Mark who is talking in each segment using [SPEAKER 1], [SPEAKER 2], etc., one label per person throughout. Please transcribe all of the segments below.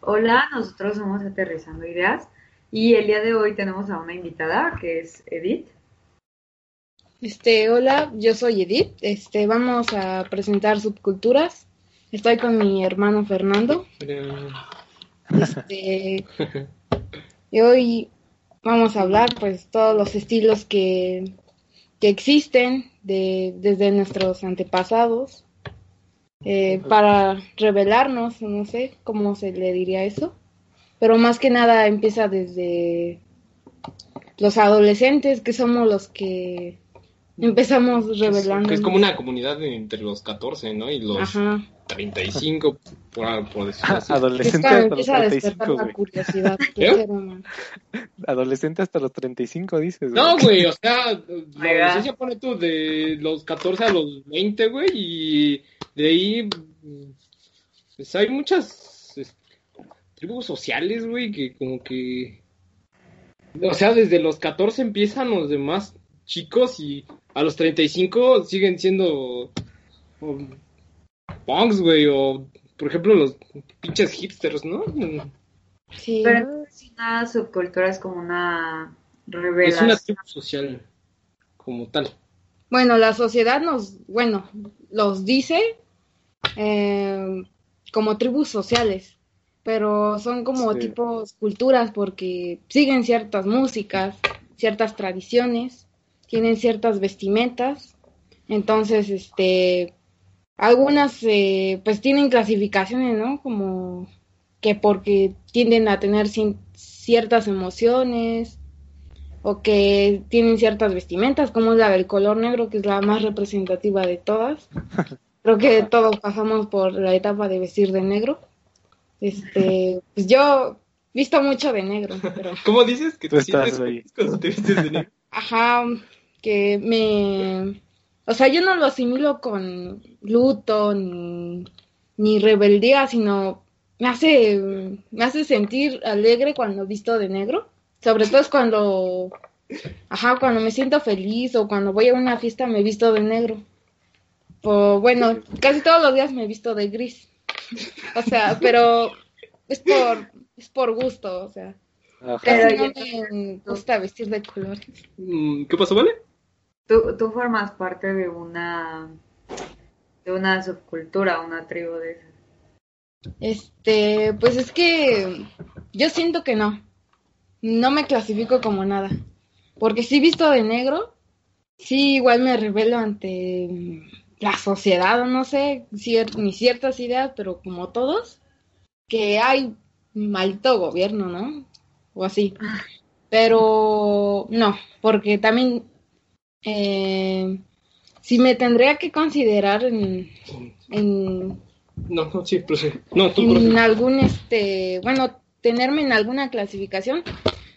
[SPEAKER 1] Hola, nosotros somos Aterrizando Ideas y el día de hoy tenemos a una invitada que es Edith.
[SPEAKER 2] Este, hola, yo soy Edith. Este, vamos a presentar subculturas. Estoy con mi hermano Fernando. Este, y hoy vamos a hablar pues todos los estilos que, que existen de, desde nuestros antepasados eh, para revelarnos, no sé cómo se le diría eso, pero más que nada empieza desde los adolescentes que somos los que empezamos revelando.
[SPEAKER 3] Es como una comunidad entre los 14, ¿no? Y los Ajá. 35, por, por decirlo así.
[SPEAKER 4] Adolescente hasta los
[SPEAKER 2] 35, güey. curiosidad.
[SPEAKER 3] ¿Eh?
[SPEAKER 4] Adolescente hasta los 35, dices.
[SPEAKER 3] No, güey, o sea, la adolescencia pone tú de los 14 a los 20, güey, y de ahí, pues hay muchas este, tribus sociales, güey, que como que... O sea, desde los 14 empiezan los demás chicos y a los 35 siguen siendo punks, güey, o por ejemplo los pinches hipsters, ¿no?
[SPEAKER 1] Sí. Pero es una subcultura, es como una revelación.
[SPEAKER 3] Es una tribu social, como tal.
[SPEAKER 2] Bueno, la sociedad nos, bueno, los dice eh, como tribus sociales, pero son como tipos culturas porque siguen ciertas músicas, ciertas tradiciones tienen ciertas vestimentas, entonces, este, algunas, eh, pues tienen clasificaciones, ¿no? Como que porque tienden a tener ciertas emociones o que tienen ciertas vestimentas, como es la del color negro, que es la más representativa de todas. Creo que todos pasamos por la etapa de vestir de negro. Este, pues yo visto mucho de negro, pero...
[SPEAKER 3] ¿Cómo dices que
[SPEAKER 4] tú estás ahí?
[SPEAKER 3] cuando te vistes de negro?
[SPEAKER 2] Ajá, que me... O sea, yo no lo asimilo con luto ni, ni rebeldía, sino me hace, me hace sentir alegre cuando visto de negro. Sobre todo es cuando, ajá, cuando me siento feliz o cuando voy a una fiesta me visto de negro. O, bueno, casi todos los días me he visto de gris. O sea, pero es por, es por gusto, o sea. Casi no me gusta vestir de colores.
[SPEAKER 3] Mm, ¿Qué pasó, Vale?
[SPEAKER 1] Tú, tú formas parte de una de una subcultura, una tribu de esas.
[SPEAKER 2] Este, pues es que yo siento que no. No me clasifico como nada. Porque si visto de negro, sí igual me revelo ante la sociedad, no sé, ni ciertas ideas, pero como todos, que hay maldito gobierno, ¿no? O así. Ah. Pero no, porque también eh, si me tendría que considerar en, en
[SPEAKER 3] no, no, sí, pero sí. No, tú
[SPEAKER 2] en algún este, bueno, tenerme en alguna clasificación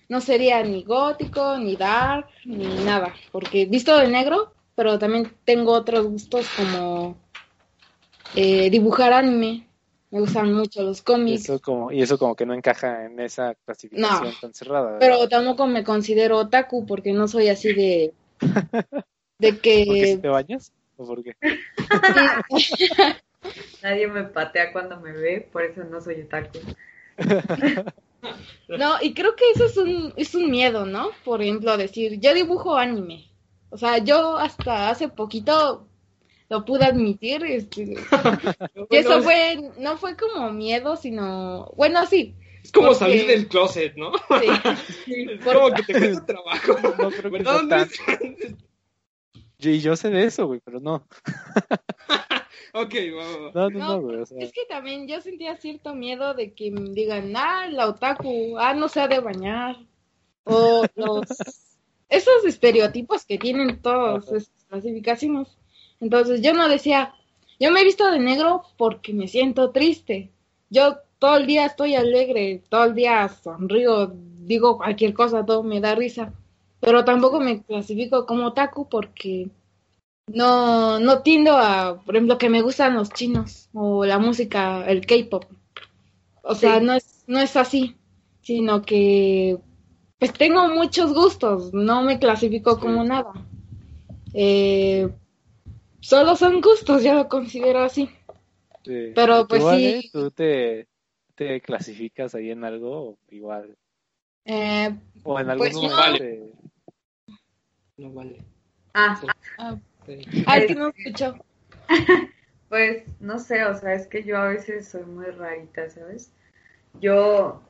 [SPEAKER 2] no sería ni gótico, ni dark, ni nada, porque visto de negro, pero también tengo otros gustos como eh, dibujar anime. Me gustan mucho los cómics.
[SPEAKER 4] Eso como, y eso como que no encaja en esa clasificación tan cerrada.
[SPEAKER 2] Pero tampoco me considero otaku porque no soy así de de que...
[SPEAKER 4] ¿Por qué te bañas? ¿O por qué?
[SPEAKER 1] Nadie me patea cuando me ve, por eso no soy otaku.
[SPEAKER 2] No, y creo que eso es un, es un miedo, ¿no? Por ejemplo, decir, yo dibujo anime. O sea, yo hasta hace poquito lo pude admitir. Este, y eso fue, no fue como miedo, sino, bueno, sí,
[SPEAKER 3] es como salir del closet, ¿no? Sí. es como que te cuesta trabajo. No creo que
[SPEAKER 4] Y yo sé de eso, güey, pero no.
[SPEAKER 3] ok, vamos.
[SPEAKER 4] No, no, no, güey. O sea...
[SPEAKER 2] Es que también yo sentía cierto miedo de que me digan, ah, la otaku, ah, no se ha de bañar. O los. esos estereotipos que tienen todas esas clasificaciones. Entonces yo no decía, yo me he visto de negro porque me siento triste. Yo todo el día estoy alegre, todo el día sonrío, digo cualquier cosa, todo me da risa. Pero tampoco me clasifico como taku porque no, no tiendo a, por ejemplo, que me gustan los chinos o la música, el K-pop. O sea, no es, no es así, sino que pues tengo muchos gustos, no me clasifico como nada. Eh, solo son gustos, ya lo considero así. Pero pues sí.
[SPEAKER 4] ¿Tú te, te clasificas ahí en algo igual?
[SPEAKER 2] Eh,
[SPEAKER 4] o en algún
[SPEAKER 2] pues,
[SPEAKER 3] no vale. No vale.
[SPEAKER 1] Ah,
[SPEAKER 2] ah,
[SPEAKER 3] Sí.
[SPEAKER 2] ay, que no escuchó.
[SPEAKER 1] pues no sé, o sea, es que yo a veces soy muy rarita, ¿sabes? Yo,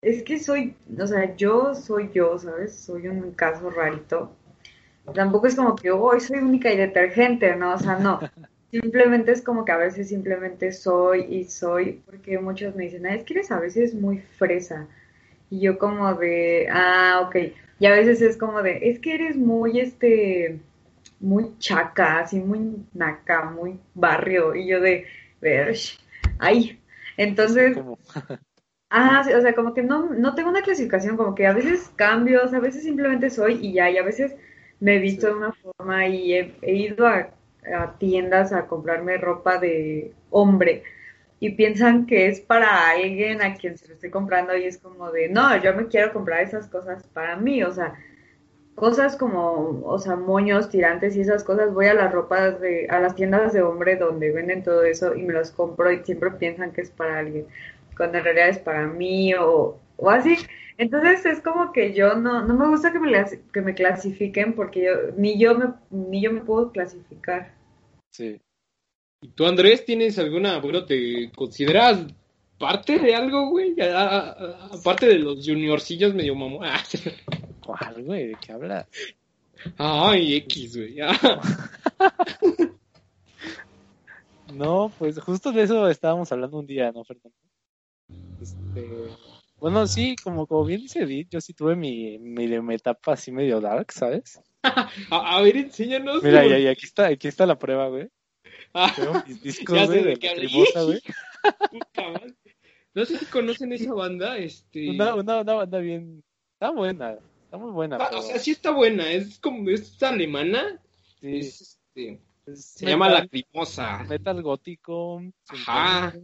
[SPEAKER 1] es que soy, o sea, yo soy yo, ¿sabes? Soy un caso rarito. Tampoco es como que, hoy soy única y detergente, ¿no? O sea, no. Simplemente es como que a veces simplemente soy y soy, porque muchos me dicen, "Ah, es que eres a veces muy fresa. Y yo como de, ah, ok. Y a veces es como de, es que eres muy, este, muy chaca, así muy naca, muy barrio. Y yo de, ay. Entonces, ah, sí, o sea, como que no, no tengo una clasificación, como que a veces cambio, o sea, a veces simplemente soy y ya, y a veces me he visto
[SPEAKER 4] Sí.
[SPEAKER 1] de una forma y he, he ido a, a tiendas a comprarme ropa de hombre. Y piensan que es para alguien a quien se lo estoy comprando y es como de, no, yo me quiero comprar esas cosas para mí, o sea, cosas como, o sea, moños, tirantes y esas cosas, voy a las ropas de, a las tiendas de hombre donde venden todo eso y me los compro y siempre piensan que es para alguien, cuando en realidad es para mí o, o así. Entonces es como que yo no, no me gusta que me, las- que me clasifiquen porque yo, ni yo me, ni yo me puedo clasificar.
[SPEAKER 4] Sí.
[SPEAKER 3] ¿Y tú, Andrés, tienes alguna, bueno, te consideras parte de algo, güey? Aparte de los juniorcillos medio mamón. Ah.
[SPEAKER 4] ¿Cuál, güey? ¿De qué hablas?
[SPEAKER 3] Ay, X, güey. Ah.
[SPEAKER 4] No, pues justo de eso estábamos hablando un día, ¿no, Fernando? Este, bueno, sí, como, como bien dice Edith, yo sí tuve mi, mi, mi etapa así medio dark, ¿sabes?
[SPEAKER 3] A, a ver, enséñanos.
[SPEAKER 4] Mira,
[SPEAKER 3] güey.
[SPEAKER 4] y, y aquí está, aquí está la prueba, güey.
[SPEAKER 3] Ah,
[SPEAKER 4] mis discos,
[SPEAKER 3] Ya sé
[SPEAKER 4] güey,
[SPEAKER 3] de.
[SPEAKER 4] Lacrimosa, güey.
[SPEAKER 3] No sé si conocen esa banda, este...
[SPEAKER 4] Una, una, una banda bien, está buena, está muy buena.
[SPEAKER 3] Ah,
[SPEAKER 4] pero
[SPEAKER 3] o sea, sí está buena, es como, es alemana,
[SPEAKER 4] sí,
[SPEAKER 3] es, este,
[SPEAKER 4] es
[SPEAKER 3] se llama
[SPEAKER 4] metal-
[SPEAKER 3] Lacrimosa.
[SPEAKER 4] Metal gótico.
[SPEAKER 3] Ajá.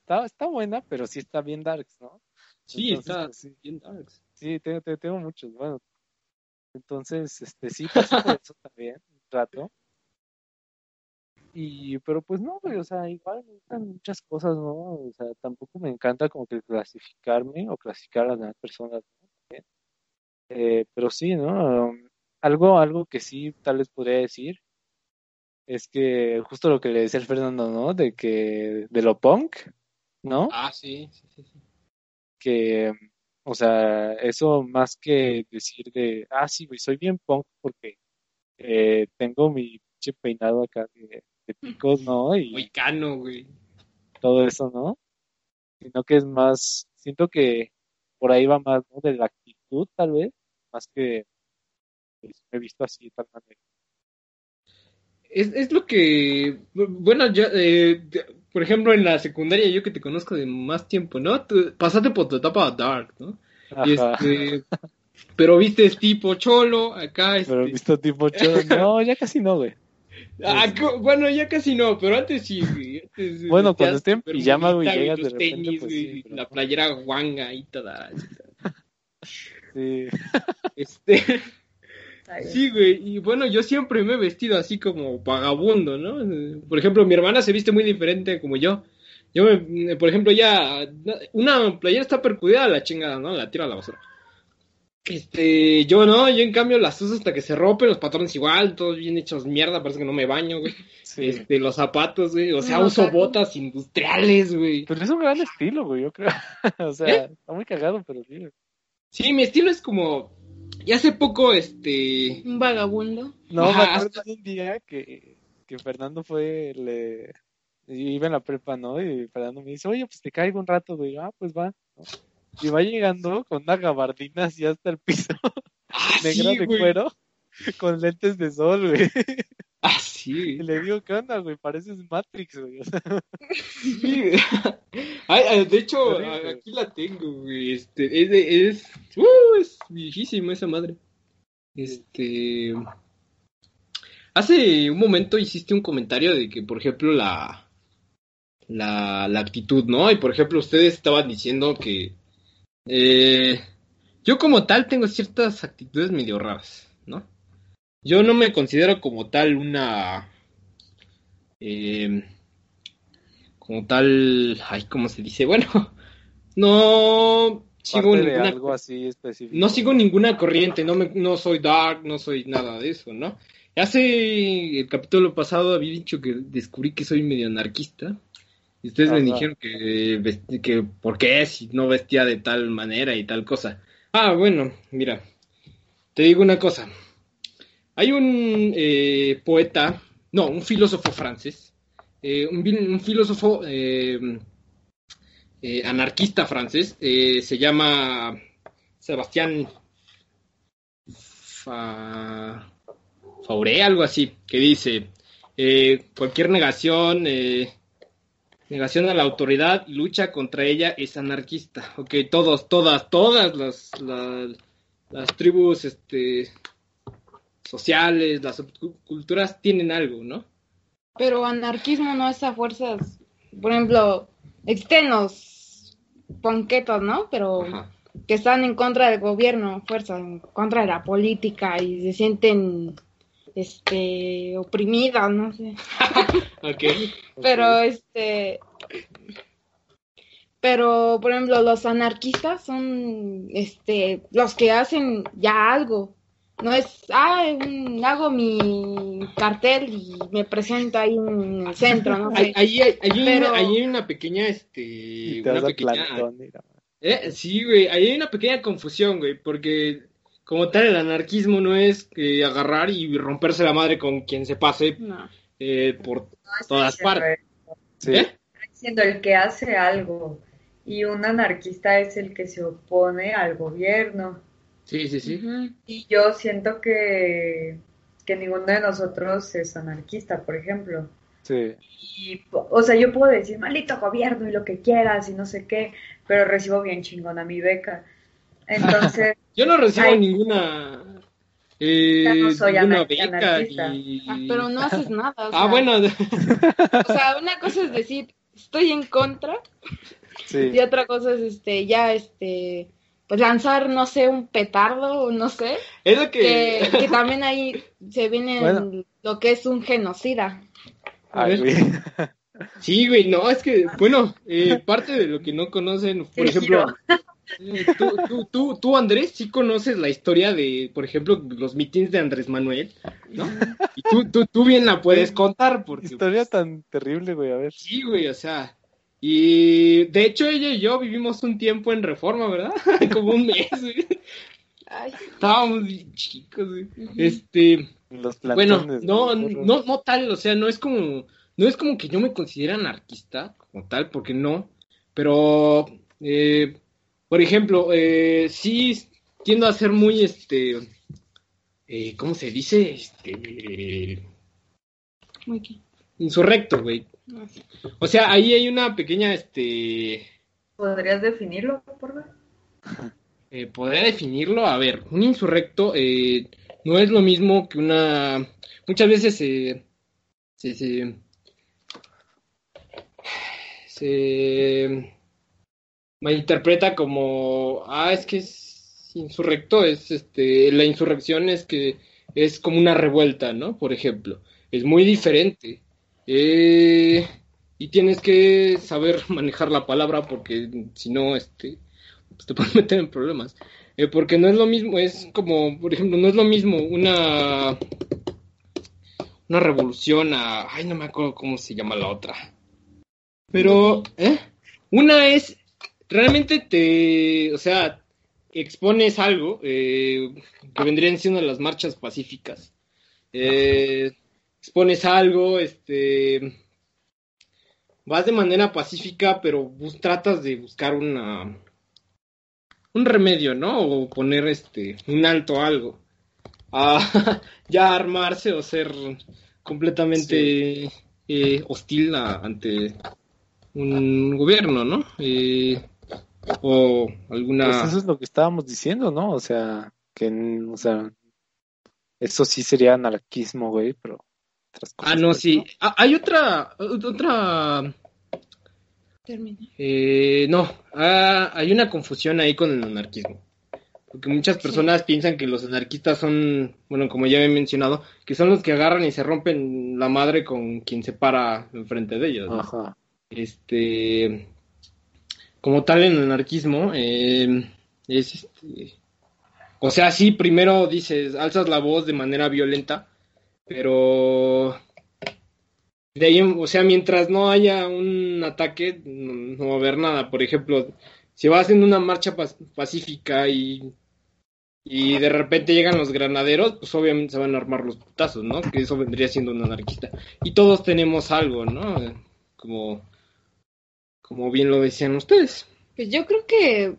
[SPEAKER 4] Está, está buena, pero sí está bien darks, ¿no?
[SPEAKER 3] Sí,
[SPEAKER 4] Entonces,
[SPEAKER 3] está
[SPEAKER 4] pues, sí.
[SPEAKER 3] bien darks.
[SPEAKER 4] Sí, tengo, tengo, muchos, bueno. Entonces, este, sí, pasé por eso también, un rato. Y, pero pues no, güey, o sea, igual me gustan muchas cosas, ¿no? O sea, tampoco me encanta como que clasificarme o clasificar a las demás personas, ¿no? Eh, pero sí, ¿no? Um, algo, algo que sí tal vez podría decir es que justo lo que le decía el Fernando, ¿no? De que, de lo punk, ¿no?
[SPEAKER 3] Ah, sí, sí, sí. sí.
[SPEAKER 4] Que, o sea, eso más que decir de, ah, sí, güey, soy bien punk porque eh, tengo mi pinche peinado acá de, de picos, ¿no? Y
[SPEAKER 3] Moicano, güey.
[SPEAKER 4] todo eso, ¿no? Sino que es más, siento que por ahí va más, ¿no? De la actitud, tal vez, más que pues, me he visto así de tal manera.
[SPEAKER 3] Es, es lo que, bueno, ya, eh, por ejemplo, en la secundaria, yo que te conozco de más tiempo, ¿no? Tú pasaste por tu etapa dark, ¿no? Y este, pero viste tipo cholo, acá, este,
[SPEAKER 4] Pero he visto tipo cholo, no, ya casi no, güey.
[SPEAKER 3] ah, co- bueno, ya casi no, pero antes sí, güey, antes,
[SPEAKER 4] Bueno, cuando esté en pijama, güey, llegas de repente,
[SPEAKER 3] tenis,
[SPEAKER 4] pues, sí, pero
[SPEAKER 3] la playera guanga y toda,
[SPEAKER 4] Sí,
[SPEAKER 3] este,
[SPEAKER 1] Está bien.
[SPEAKER 3] Sí, güey, y bueno, yo siempre me he vestido así como vagabundo, ¿no? Eh, Por ejemplo, mi hermana se viste muy diferente como yo. Yo, me, por ejemplo, ya una playera está percudida a la chingada, ¿no? La tiro a la basura. Este, yo no, yo en cambio las uso hasta que se rompen, los patrones igual, todos bien hechos mierda, parece que no me baño, güey.
[SPEAKER 4] sí.
[SPEAKER 3] Este, los zapatos, güey, o sea,
[SPEAKER 2] No,
[SPEAKER 3] uso botas industriales, güey.
[SPEAKER 4] Pero es un gran estilo, güey, yo creo. O sea, está muy cagado, pero sí.
[SPEAKER 3] Sí, mi estilo es como, y hace poco, este,
[SPEAKER 2] Un vagabundo.
[SPEAKER 4] No, me
[SPEAKER 3] Ajá.
[SPEAKER 4] acuerdo de un día que, que Fernando fue, le iba en la prepa, ¿no? Y Fernando me dice, oye, pues te caigo un rato, güey. Ah, pues va. ¿no? Y va llegando con una gabardina así hasta el piso,
[SPEAKER 3] ah,
[SPEAKER 4] negra
[SPEAKER 3] sí,
[SPEAKER 4] de
[SPEAKER 3] güey.
[SPEAKER 4] cuero, con lentes de sol, güey.
[SPEAKER 3] Ah, sí,
[SPEAKER 4] le digo, ¿qué onda, güey? Pareces Matrix, güey. O sea,
[SPEAKER 3] Sí, Ay, ay, de hecho, aquí la tengo, güey. Este, es, de- es, uh, es viejísima esa madre. Este, hace un momento hiciste un comentario de que, por ejemplo, la, la, la actitud, ¿no? Y por ejemplo, ustedes estaban diciendo que eh, yo como tal tengo ciertas actitudes medio raras. Yo no me considero como tal una... eh, como tal, ay, ¿cómo se dice? Bueno, no sigo ninguna,
[SPEAKER 4] algo así específico.
[SPEAKER 3] No sigo ninguna corriente, no, me, no soy dark, no soy nada de eso, ¿no? Hace el capítulo pasado había dicho que descubrí que soy medio anarquista. Y ustedes me dijeron que, que por qué si no vestía de tal manera y tal cosa. Ah, bueno, mira, te digo una cosa. Hay un eh, poeta, no, un filósofo francés, eh, un, filósofo eh, anarquista francés, se llama Sebastián Fauré, algo así, que dice, cualquier negación, negación a la autoridad y lucha contra ella es anarquista. Ok, todos, todas, todas las, las tribus este, sociales, las subculturas tienen algo, ¿no?
[SPEAKER 2] Pero anarquismo no es a fuerzas, por ejemplo, existen los ponquetos, ¿no? Pero que están en contra del gobierno, fuerza, en contra de la política y se sienten este oprimidas, no sé.
[SPEAKER 3] okay.
[SPEAKER 2] Pero este pero por ejemplo los anarquistas son este los que hacen ya algo no es ah hago mi cartel y me presento ahí en el centro no
[SPEAKER 3] sé. ahí, hay una, pequeña este una pequeña ¿Eh? sí güey ahí hay una pequeña confusión güey porque como tal el anarquismo no es que agarrar y romperse la madre con quien se pase eh, por todas partes
[SPEAKER 1] ¿Sí? ¿Eh? siendo el que hace algo y un anarquista es el que se opone al gobierno.
[SPEAKER 3] Sí, sí, sí.
[SPEAKER 1] Y yo siento que, que ninguno de nosotros es anarquista, por ejemplo.
[SPEAKER 4] Sí.
[SPEAKER 1] Y, o sea, yo puedo decir, maldito gobierno y lo que quieras y no sé qué, pero recibo bien chingona mi beca. Entonces...
[SPEAKER 3] yo no recibo ninguna... Eh, no soy beca
[SPEAKER 2] ah, pero no haces nada.
[SPEAKER 3] ah, bueno.
[SPEAKER 2] o sea, una cosa es decir, estoy en contra. Y otra cosa es este, ya este, pues lanzar, no sé, un petardo, no sé.
[SPEAKER 3] Es lo que...
[SPEAKER 2] que, también ahí se viene lo que es un genocida.
[SPEAKER 3] Sí, güey, no, es que, bueno, eh, parte de lo que no conocen, por ejemplo, eh, tú, tú, tú, tú, Andrés, sí conoces la historia de, por ejemplo, los mítines de Andrés Manuel, ¿no? Y tú, tú, tú bien la puedes contar, porque...
[SPEAKER 4] Historia pues, tan terrible, güey, a ver.
[SPEAKER 3] Sí, güey, o sea, y de hecho ella y yo vivimos un tiempo en reforma, ¿verdad? Como un mes, güey. Estábamos chicos. Este... Los bueno, no, no, no tal, o sea, no es como, no es como que yo me considere anarquista, como tal, porque no, pero, eh, por ejemplo, eh, sí tiendo a ser muy, este, eh, ¿cómo se dice? Este,
[SPEAKER 2] muy
[SPEAKER 3] insurrecto, güey. O sea, ahí hay una pequeña, este...
[SPEAKER 1] ¿Podrías definirlo, por favor?
[SPEAKER 3] Eh, ¿Podría definirlo? A ver, un insurrecto eh, no es lo mismo que una... Muchas veces se... se, se, se malinterpreta como, ah, es que es insurrecto, es este, la insurrección es que es como una revuelta, ¿no? Por ejemplo, es muy diferente. Eh, y tienes que saber manejar la palabra porque si no, este, pues te puedes meter en problemas. Eh, porque no es lo mismo, es como, por ejemplo, no es lo mismo una una revolución a, ay, no me acuerdo cómo se llama la otra. Pero, ¿eh? Una es, realmente te, o sea, expones algo eh, que vendrían siendo las marchas pacíficas. Eh, expones algo, este, vas de manera pacífica, pero tratas de buscar una, un remedio, ¿no? O poner este, un alto a algo. A ya armarse o ser completamente eh, hostil ante un gobierno, ¿no? Eh, o alguna...
[SPEAKER 4] Pues eso es lo que estábamos diciendo, ¿no? O sea, que, o sea, eso sí sería anarquismo, güey, pero
[SPEAKER 3] Ah, no, sí. Ah, hay otra, otra... Eh, no, ah, hay una confusión ahí con el anarquismo. Porque muchas personas piensan que los anarquistas son, bueno, como ya he mencionado, que son los que agarran y se rompen la madre con quien se para enfrente de ellos. Ajá. Este, como tal en anarquismo, eh, es este, o sea, sí, primero dices, alzas la voz de manera violenta, pero de ahí, o sea, mientras no haya un ataque, no, va a haber nada. Por ejemplo, si vas en una marcha pacífica y, y de repente llegan los granaderos, pues obviamente se van a armar los putazos, ¿no? Que eso vendría siendo un anarquista. Y todos tenemos algo, ¿no? Como, como bien lo decían ustedes.
[SPEAKER 2] Pues yo creo que,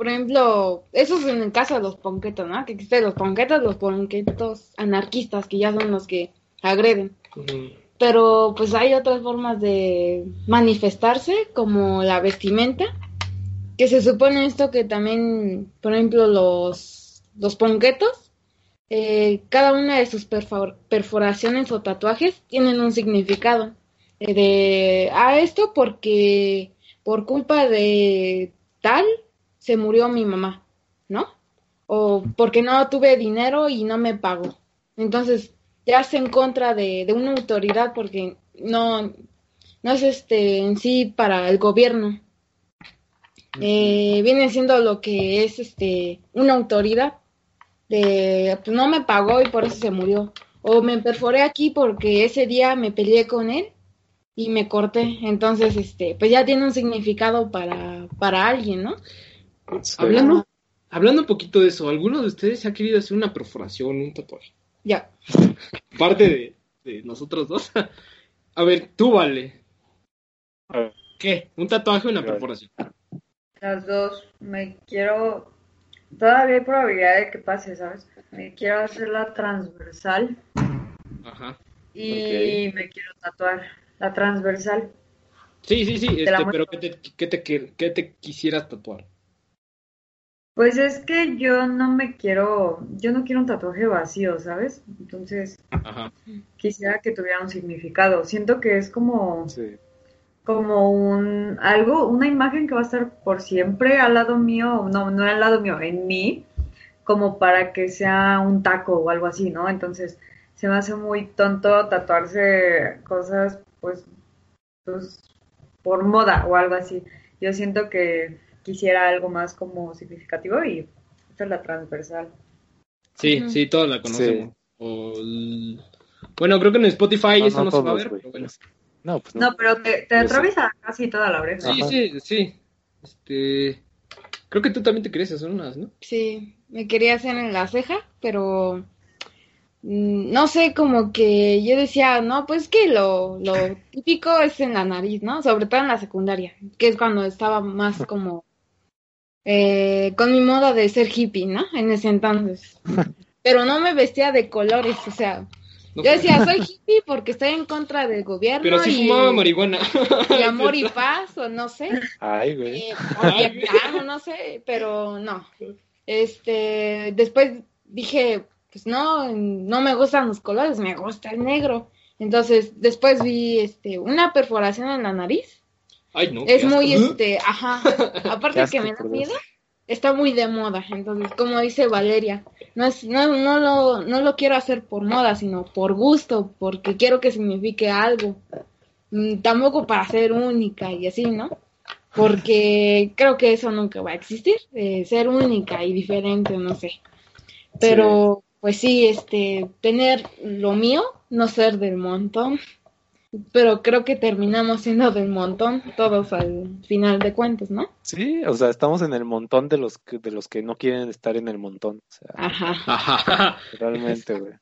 [SPEAKER 2] por ejemplo, eso es en el caso de los ponquetos, ¿no? Que existen los ponquetos, los ponquetos anarquistas, que ya son los que agreden pero pues hay otras formas de manifestarse, como la vestimenta, que se supone esto que también, por ejemplo, los, los ponquetos, eh, cada una de sus perforaciones o tatuajes tienen un significado. Eh, de, a ah, esto porque por culpa de tal se murió mi mamá, ¿no? O porque no tuve dinero y no me pagó. Entonces, ya en contra de, una autoridad porque no, no es este en sí para el gobierno. Eh, viene siendo lo que es este una autoridad de pues no me pagó y por eso se murió o me perforé aquí porque ese día me peleé con él y me corté entonces este pues ya tiene un significado para para alguien no
[SPEAKER 3] hablando hablando un poquito de eso alguno de ustedes ha querido hacer una perforación un tatuaje
[SPEAKER 2] ya.
[SPEAKER 3] Parte de, nosotros dos. A ver, tú vale. ¿Qué? ¿Un tatuaje o una perforación?
[SPEAKER 1] Las dos. Me quiero. Todavía hay probabilidad de que pase, ¿sabes? Me quiero hacer la transversal. Ajá. Y me quiero tatuar la transversal.
[SPEAKER 3] Sí, sí, sí, este, pero ¿qué te, qué, te, ¿qué te quisieras tatuar?
[SPEAKER 1] Pues es que yo no me quiero, yo no quiero un tatuaje vacío, ¿sabes? Entonces, quisiera que tuviera un significado. Siento que es como, como un, algo, una imagen que va a estar por siempre al lado mío, no, no al lado mío, en mí, como para que sea un taco o algo así, ¿no? Entonces, se me hace muy tonto tatuarse cosas, pues, pues, por moda o algo así. Yo siento que quisiera algo más como significativo y esta es la transversal.
[SPEAKER 3] Sí, sí, todos la conocemos. Bueno, creo que en Spotify eso no, se va a ver, pero bueno.
[SPEAKER 1] No, pues no. pero te, te atraviesa casi toda la oreja.
[SPEAKER 3] Sí, sí, sí. Este... Creo que tú también te querías hacer unas, ¿no?
[SPEAKER 2] Sí, me quería hacer en la ceja, pero mm, no sé, como que yo decía, no, pues que lo, lo típico es en la nariz, ¿no? Sobre todo en la secundaria, que es cuando estaba más como eh, con mi moda de ser hippie, ¿no? En ese entonces. Pero no me vestía de colores, o sea, yo decía, soy hippie porque estoy en contra del gobierno.
[SPEAKER 3] Pero sí fumaba marihuana.
[SPEAKER 2] Y amor y paz, o no sé.
[SPEAKER 4] Ay, güey.
[SPEAKER 2] Eh, o no sé, pero no. Este, después dije, pues no, no me gustan los colores, me gusta el negro. Entonces, después vi este, una perforación en la nariz es muy, este, ajá, aparte que me da miedo, está muy de moda. Entonces, como dice Valeria, no, es, no, no, lo, no lo quiero hacer por moda, sino por gusto, porque quiero que signifique algo. Mm, tampoco para ser única y así, ¿no? Porque creo que eso nunca va a existir, ser única y diferente, no sé. Pero, pues sí, este, tener lo mío, no ser del montón pero creo que terminamos siendo del montón todos al final de cuentas, ¿no?
[SPEAKER 4] Sí, o sea, estamos en el montón de los que, de los que no quieren estar en el montón. O sea,
[SPEAKER 2] Ajá.
[SPEAKER 4] Realmente, güey.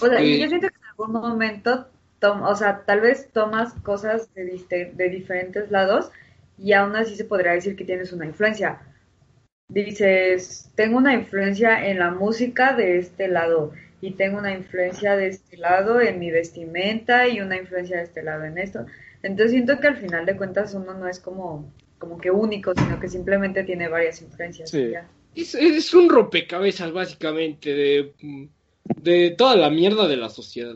[SPEAKER 1] O sea, y yo siento que en algún momento, o sea, tal vez tomas cosas de, de diferentes lados y aún así se podría decir que tienes una influencia. Dices, tengo una influencia en la música de este lado y tengo una influencia de este lado en mi vestimenta y una influencia de este lado en esto. Entonces siento que al final de cuentas uno no es como, como que único, sino que simplemente tiene varias influencias.
[SPEAKER 3] Es, un rompecabezas básicamente de, de toda la mierda de la sociedad.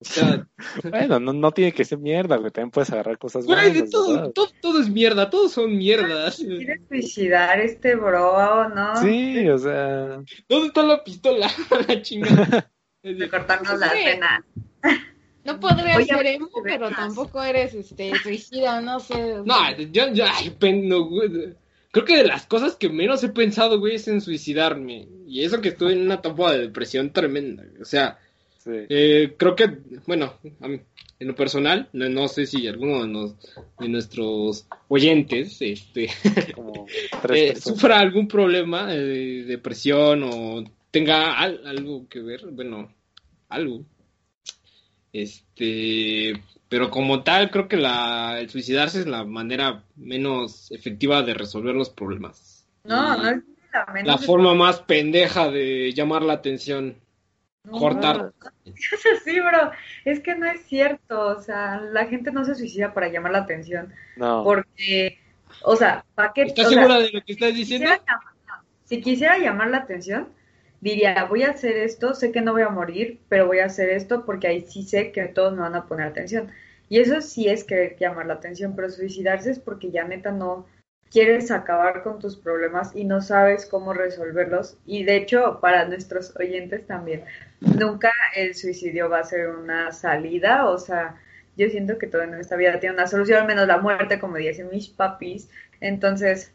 [SPEAKER 4] bueno, no, no, tiene que ser mierda, güey. También puedes agarrar cosas buenas.
[SPEAKER 3] todo, todo, es mierda, todos son mierdas.
[SPEAKER 1] ¿Quieres suicidar este bro, no?
[SPEAKER 4] Sí, o sea.
[SPEAKER 3] ¿Dónde está la pistola? la chingada.
[SPEAKER 1] cortarnos las venas.
[SPEAKER 2] No podría ser emo, pero tampoco eres este suicida, no sé.
[SPEAKER 3] No, yo, yo ay, creo que de las cosas que menos he pensado, güey, es en suicidarme. Y eso que estuve en una etapa de depresión tremenda. O sea, eh, creo que, bueno, en lo personal, no, sé si alguno de, nuestros oyentes este, eh, sufra algún problema de depresión o tenga algo que ver, bueno, algo este, pero como tal, creo que la, el suicidarse es la manera menos efectiva de resolver los problemas.
[SPEAKER 1] No, no es
[SPEAKER 3] la menos. La forma más pendeja de llamar la atención. Cortar.
[SPEAKER 1] Es así, bro. Es que no es cierto. O sea, la gente no se suicida para llamar la atención. No. Porque, o sea, ¿para qué?
[SPEAKER 3] ¿Estás segura de lo que estás diciendo?
[SPEAKER 1] si quisiera llamar la atención, diría, voy a hacer esto, sé que no voy a morir, pero voy a hacer esto porque ahí sí sé que todos me van a poner atención. Y eso sí es querer llamar la atención, pero suicidarse es porque ya neta no quieres acabar con tus problemas y no sabes cómo resolverlos. Y de hecho, para nuestros oyentes también, nunca el suicidio va a ser una salida, o sea, yo siento que todo en esta vida tiene una solución, al menos la muerte, como dicen mis papis. Entonces,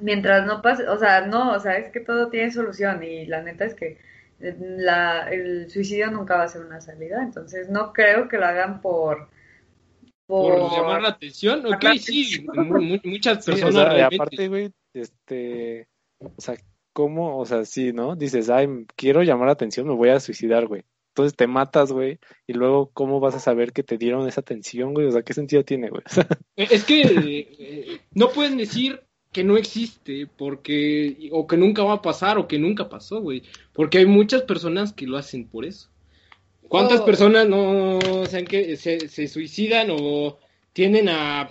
[SPEAKER 1] mientras no pase, o sea, no, o sea, es que todo tiene solución y la neta es que la, el suicidio nunca va a ser una salida, entonces no creo que lo hagan por...
[SPEAKER 3] Por, llamar la atención, ok, sí, muchas personas...
[SPEAKER 4] o sea, aparte, güey, este, o sea, ¿cómo? O sea, sí, ¿no? Dices, ay, quiero llamar la atención, me voy a suicidar, güey. Entonces te matas, güey, y luego, ¿cómo vas a saber que te dieron esa atención, güey? O sea, ¿qué sentido tiene, güey?
[SPEAKER 3] es que eh, no pueden decir que no existe, porque, o que nunca va a pasar, o que nunca pasó, güey. Porque hay muchas personas que lo hacen por eso. ¿Cuántas oh. personas no sean que se, se suicidan o tienden a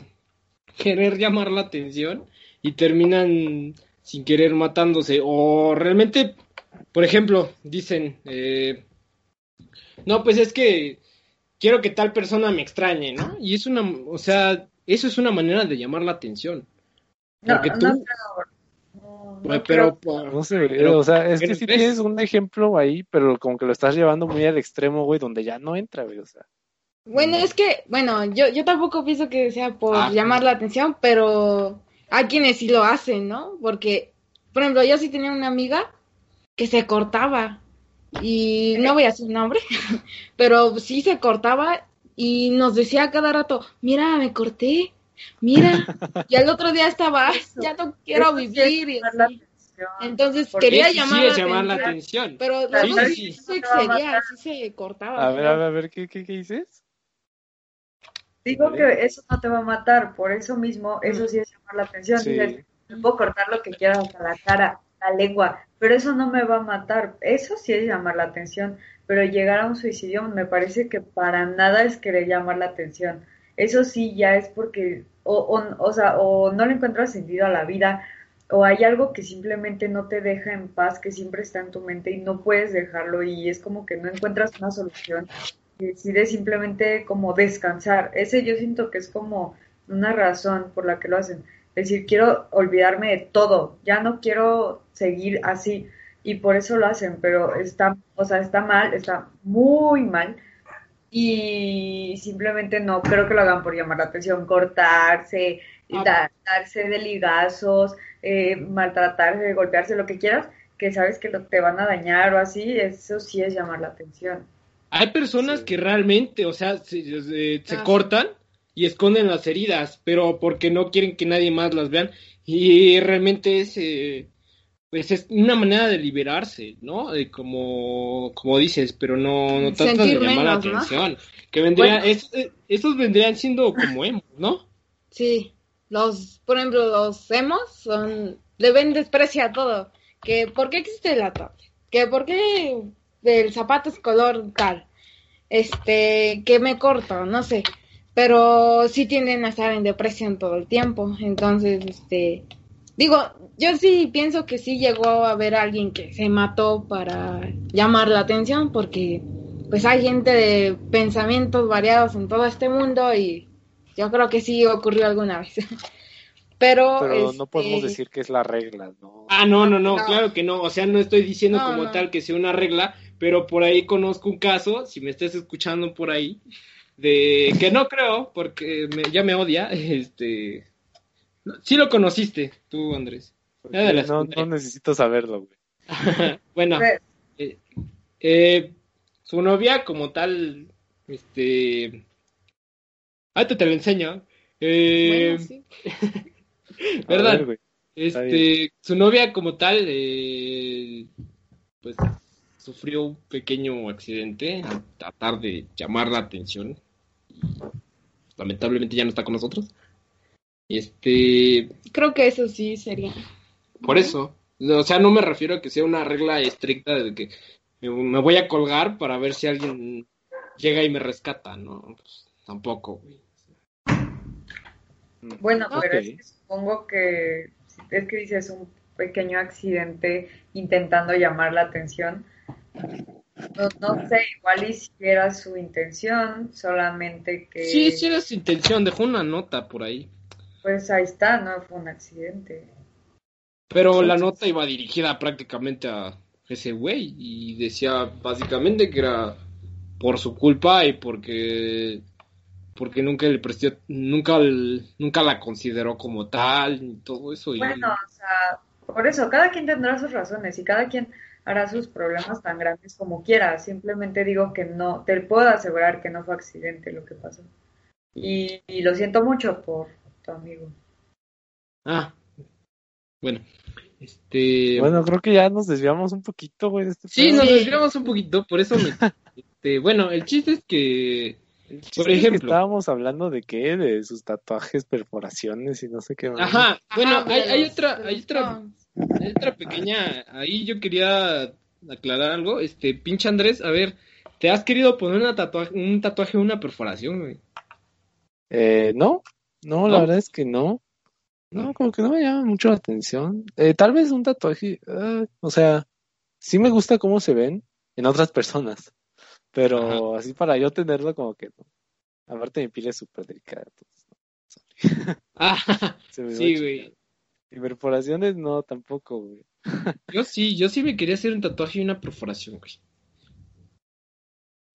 [SPEAKER 3] querer llamar la atención y terminan sin querer matándose? O realmente, por ejemplo, dicen, eh, no, pues es que quiero que tal persona me extrañe, ¿no? Y es una, o sea, eso es una manera de llamar la atención. Porque tú...
[SPEAKER 4] No, pero, no sé, o sea, es que si tienes un ejemplo ahí, pero como que lo estás llevando muy al extremo, güey, donde ya no entra, güey, o sea.
[SPEAKER 2] Bueno, es que, bueno, yo, yo tampoco pienso que sea por ah, llamar la atención, pero hay quienes sí lo hacen, ¿no? Porque, por ejemplo, yo sí tenía una amiga que se cortaba, y no voy a decir nombre, pero sí se cortaba y nos decía cada rato, mira, me corté, mira, y el otro día estaba, ya no quiero vivir. Entonces quería llamar, la, atención, Pero luego sí, se excedía, así se cortaba.
[SPEAKER 4] A ver, a ver, a ver, ¿qué, qué, qué dices?
[SPEAKER 1] Digo que eso no te va a matar, por eso mismo, eso sí es llamar la atención. Dices, puedo cortar lo que quieras hasta la cara, la lengua, pero eso no me va a matar. Eso sí es llamar la atención, pero llegar a un suicidio me parece que para nada es querer llamar la atención eso sí ya es porque o, o, o, sea, o no le encuentras sentido a la vida, o hay algo que simplemente no te deja en paz, que siempre está en tu mente y no puedes dejarlo y es como que no encuentras una solución y decides simplemente como descansar. Ese yo siento que es como una razón por la que lo hacen. Es decir, quiero olvidarme de todo, ya no quiero seguir así y por eso lo hacen, pero está, o sea, está mal, está muy mal y simplemente no creo que lo hagan por llamar la atención, cortarse, ah. darse de ligazos, eh, maltratarse, golpearse, lo que quieras, que sabes que te van a dañar o así, eso sí es llamar la atención.
[SPEAKER 3] Hay personas que realmente, o sea, se, ah. cortan y esconden las heridas, pero porque no quieren que nadie más las vean y realmente es... Eh, pues es una manera de liberarse, ¿no? De como, como dices, pero no, no tanto de llamar la atención. Que vendría, eh, esos vendrían siendo como emos, ¿no?
[SPEAKER 2] Sí, los, por ejemplo, los emos son, le ven desprecio a todo. Que, ¿por qué existe la tablet? Que, ¿por qué el zapato es color tal? Este, que me corto, no sé. Pero sí tienden a estar en depresión todo el tiempo. Entonces, este, digo, yo sí pienso que sí llegó a haber alguien que se mató para llamar la atención porque pues hay gente de pensamientos variados en todo este mundo y yo creo que sí ocurrió alguna vez. Pero,
[SPEAKER 4] Pero no podemos decir que es la regla, ¿no?
[SPEAKER 3] Ah, no, no, no, claro que no. O sea, no estoy diciendo como tal que sea una regla, pero por ahí conozco un caso, si me estás escuchando por ahí, de que no creo, porque ya me odia, este... Sí lo conociste, tú, Andrés.
[SPEAKER 4] No, no, necesito saberlo, güey.
[SPEAKER 3] bueno, eh, eh, su novia como tal, este... Ahorita te lo enseño. Eh, ¿Verdad? este, su novia como tal, eh, pues sufrió un pequeño accidente al tratar de llamar la atención. Lamentablemente ya no está con nosotros. Este.
[SPEAKER 2] Creo que eso sí sería.
[SPEAKER 3] Por eso. O sea, no me refiero a que sea una regla estricta de que me voy a colgar para ver si alguien llega y me rescata, ¿no? Pues, tampoco, güey.
[SPEAKER 1] Bueno, pero es que supongo que es que dices un pequeño accidente intentando llamar la atención. No, sé, igual y si era su intención, solamente que...
[SPEAKER 3] Sí, sí era su intención, dejó una nota por ahí.
[SPEAKER 1] Pues ahí está, no fue un accidente.
[SPEAKER 3] Pero la nota iba dirigida prácticamente a ese güey y decía básicamente que era por su culpa y porque porque nunca le prestó, nunca, nunca la consideró como tal y todo eso.
[SPEAKER 1] Bueno, o sea, por eso, cada quien tendrá sus razones y cada quien hará sus problemas tan grandes como quiera. Simplemente digo que no, te puedo asegurar que no fue accidente lo que pasó. Y, lo siento mucho por tu amigo.
[SPEAKER 3] Ah, bueno. Este...
[SPEAKER 4] Bueno, creo que ya nos desviamos un poquito, güey. Este
[SPEAKER 3] sí, nos desviamos un poquito, por eso me... este, bueno, el chiste es que por ejemplo.
[SPEAKER 4] estábamos hablando de qué, de sus tatuajes, perforaciones y no sé qué
[SPEAKER 3] más. Ajá, bueno, hay, otra, hay otra, hay otra pequeña, ahí yo quería aclarar algo, este, pinche Andrés, a ver, ¿te has querido poner una tatuaje, un tatuaje o una perforación, güey?
[SPEAKER 4] Eh, no, no, la verdad es que no. No, como que no me llama mucho la atención. Eh, tal vez un tatuaje, ah, o sea, sí me gusta cómo se ven en otras personas. Pero así para yo tenerlo como que no. Aparte mi piel es súper delicada.
[SPEAKER 3] ah, sí, güey.
[SPEAKER 4] Y perforaciones no, tampoco, güey.
[SPEAKER 3] yo sí, yo sí me quería hacer un tatuaje y una perforación, güey.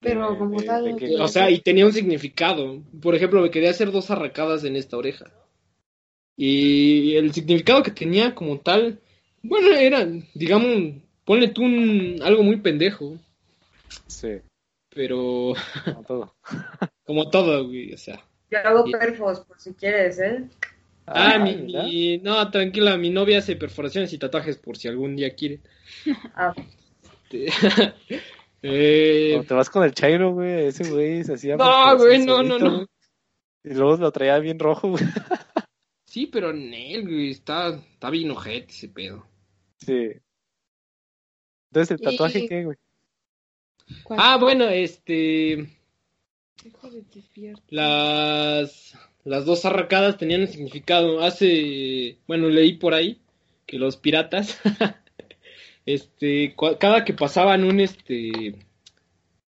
[SPEAKER 2] Pero como tal...
[SPEAKER 3] o sea, y tenía un significado. Por ejemplo, me quería hacer dos arracadas en esta oreja. Y el significado que tenía como tal, bueno, era, digamos, ponle tú un, algo muy pendejo.
[SPEAKER 4] Sí
[SPEAKER 3] pero...
[SPEAKER 4] Como todo.
[SPEAKER 3] como todo, güey, o sea.
[SPEAKER 1] Yo hago perfos, por si quieres, ¿eh?
[SPEAKER 3] Ah, mi, no, tranquila, mi novia hace perforaciones y tatuajes por si algún día quiere.
[SPEAKER 1] Ah.
[SPEAKER 3] Eh...
[SPEAKER 4] te vas con el Chairo, güey, ese güey se hacía...
[SPEAKER 3] No, güey, no, no, no.
[SPEAKER 4] Y luego lo traía bien rojo, güey.
[SPEAKER 3] Sí, pero en él, güey, está, está bien ojete ese pedo.
[SPEAKER 4] Sí. Entonces, ¿el tatuaje qué, güey?
[SPEAKER 3] Ah, bueno, este. Las, las dos arracadas tenían un significado. Hace. Bueno, leí por ahí que los piratas. este. Cada que pasaban un. Este.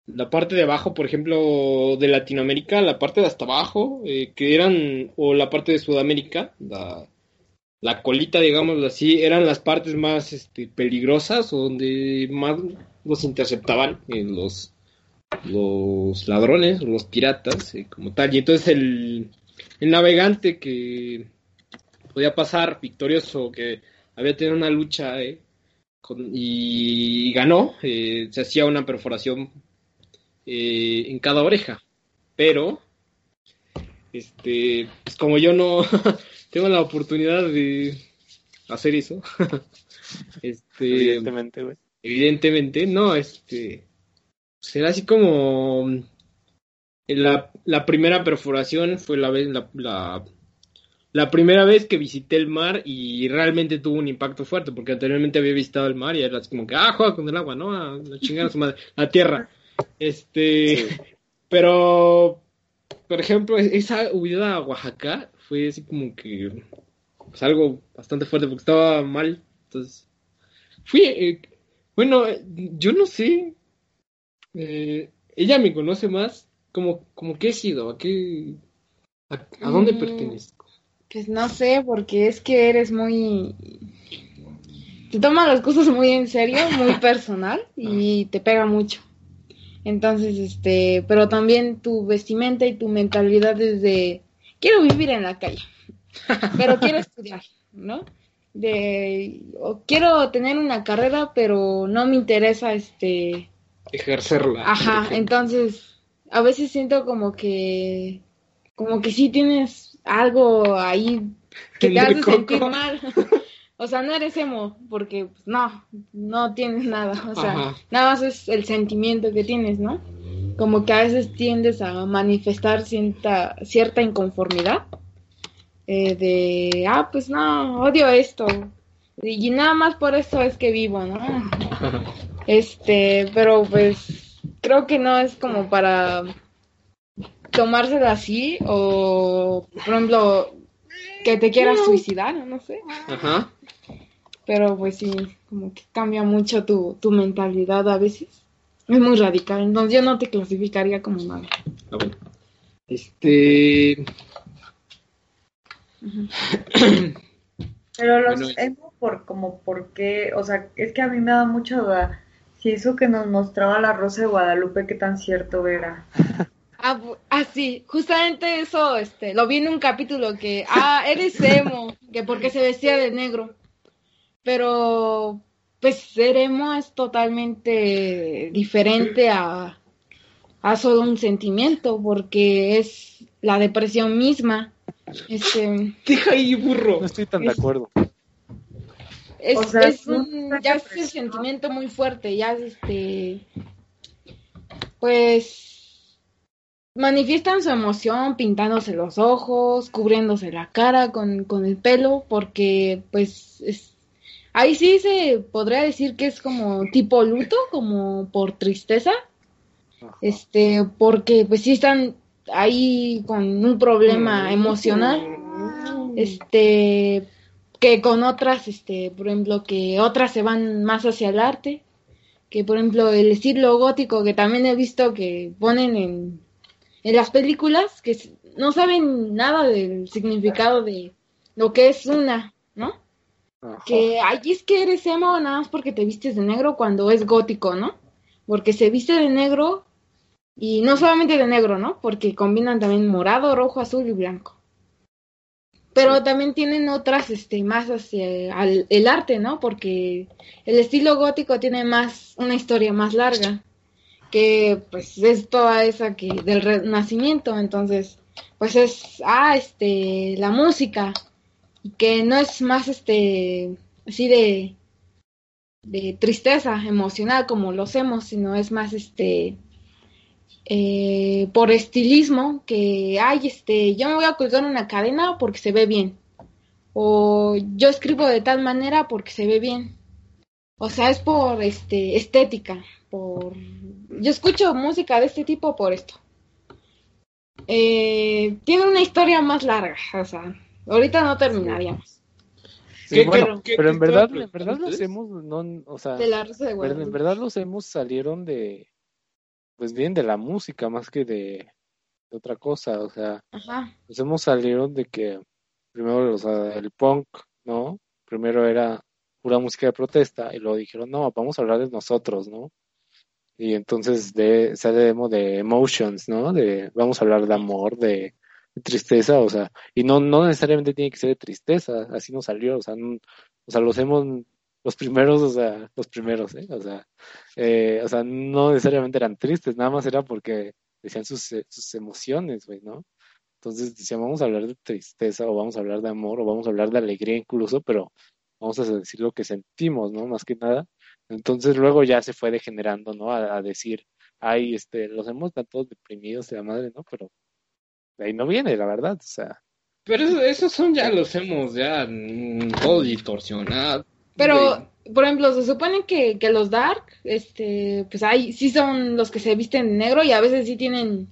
[SPEAKER 3] La parte de abajo, por ejemplo, de Latinoamérica, la parte de hasta abajo, eh, que eran. O la parte de Sudamérica, la, la colita, digámoslo así, eran las partes más este, peligrosas o donde más los interceptaban los, los ladrones, los piratas, eh, como tal. Y entonces el, el navegante que podía pasar victorioso, que había tenido una lucha eh, y, ganó, eh, se hacía una perforación en cada oreja. Pero, este, pues como yo no tengo la oportunidad de hacer eso, este,
[SPEAKER 4] evidentemente, güey
[SPEAKER 3] evidentemente, no, este, será así como la, la primera perforación fue la vez, la, la, primera vez que visité el mar y realmente tuvo un impacto fuerte, porque anteriormente había visitado el mar y era como que, ah, juega con el agua, ¿no? A, la chingada su madre, la tierra. Este, pero, por ejemplo, esa huida a Oaxaca fue así como que, pues algo bastante fuerte, porque estaba mal, entonces, fui, eh, bueno, yo no sé. Eh, ella me conoce más como, como que he sido, a qué, a, dónde mm, pertenezco.
[SPEAKER 2] Pues no sé, porque es que eres muy... te toma las cosas muy en serio, muy personal y te pega mucho. Entonces, este, pero también tu vestimenta y tu mentalidad es de, quiero vivir en la calle, pero quiero estudiar, ¿no? De, o quiero tener una carrera, pero no me interesa, este...
[SPEAKER 3] Ejercerla.
[SPEAKER 2] Ajá, entonces, a veces siento como que, como que sí tienes algo ahí que te hace sentir mal. O sea, no eres emo, porque pues, no, no tienes nada. O sea, nada más es el sentimiento que tienes, ¿no? Como que a veces tiendes a manifestar cierta, cierta inconformidad. Eh, de, ah, pues no, odio esto. Y, nada más por eso es que vivo, ¿no? Este, pero pues creo que no es como para tomárselo así o, por ejemplo, que te quieras suicidar, no sé. Ajá. Pero pues sí, como que cambia mucho tu, tu mentalidad a veces. Es muy radical, entonces yo no te clasificaría como nada.
[SPEAKER 3] Ah, bueno. Este...
[SPEAKER 1] Pero los emo por como por qué, o sea, es que a mí me da mucha duda si eso que nos mostraba la Rosa de Guadalupe, qué tan cierto era.
[SPEAKER 2] Ah, ah, sí, justamente eso, este, lo vi en un capítulo que, ah, eres emo, que porque se vestía de negro. Pero, pues, ser emo es totalmente diferente a, a solo un sentimiento, porque es la depresión misma. Este,
[SPEAKER 3] Deja ahí, burro.
[SPEAKER 4] No estoy tan de acuerdo.
[SPEAKER 2] Es, es un, ya es un sentimiento muy fuerte, ya es este, pues manifiestan su emoción pintándose los ojos, cubriéndose la cara con, con el pelo, porque pues es, ahí sí se podría decir que es como tipo luto, como por tristeza, este, porque pues sí están ahí con un problema emocional, este, que con otras, este, por ejemplo, que otras se van más hacia el arte, que por ejemplo el estilo gótico que también he visto que ponen en en las películas que no saben nada del significado de lo que es una, ¿no? Que allí es que eres emo nada más porque te vistes de negro cuando es gótico, ¿no? Porque se viste de negro y no solamente de negro, ¿no? Porque combinan también morado, rojo, azul y blanco. Pero también tienen otras, este, más hacia el arte, ¿no? Porque el estilo gótico tiene más, una historia más larga que pues es toda esa que del renacimiento, entonces pues es ah este la música que no es más este así de de tristeza emocional como lo hacemos, sino es más este eh, por estilismo que ay este yo me voy a colgar una cadena porque se ve bien o yo escribo de tal manera porque se ve bien. O sea es por este estética por yo escucho música de este tipo por esto. Eh, tiene una historia más larga, o sea, ahorita no terminaríamos.
[SPEAKER 4] pero, en verdad, en verdad los hemos, no, o sea, pero en verdad los hemos salieron de, pues bien de la música más que de, otra cosa, o sea, los hemos salieron de que primero, o sea, el punk, ¿no? Primero era pura música de protesta y luego dijeron, no, vamos a hablar de nosotros, ¿no? Y entonces de, sale de emotions, ¿no? De vamos a hablar de amor, de, tristeza, o sea, y no, no necesariamente tiene que ser de tristeza, así nos salió, o sea, o sea, los hemos, los primeros, o sea, los primeros, ¿eh? O sea, eh, o sea, no necesariamente eran tristes, nada más era porque decían sus, sus emociones, güey, ¿no? Entonces decían, vamos a hablar de tristeza, o vamos a hablar de amor, o vamos a hablar de alegría incluso, pero vamos a decir lo que sentimos, ¿no? Más que nada, entonces luego ya se fue degenerando, ¿no? A, decir, ay, este, los hemos todos deprimidos de la madre, ¿no? Pero de ahí no viene, la verdad, o sea.
[SPEAKER 3] Pero esos son ya los hemos ya todo distorsionado.
[SPEAKER 2] Pero, por ejemplo, se supone que, que los dark, este, pues hay, sí son los que se visten de negro y a veces sí tienen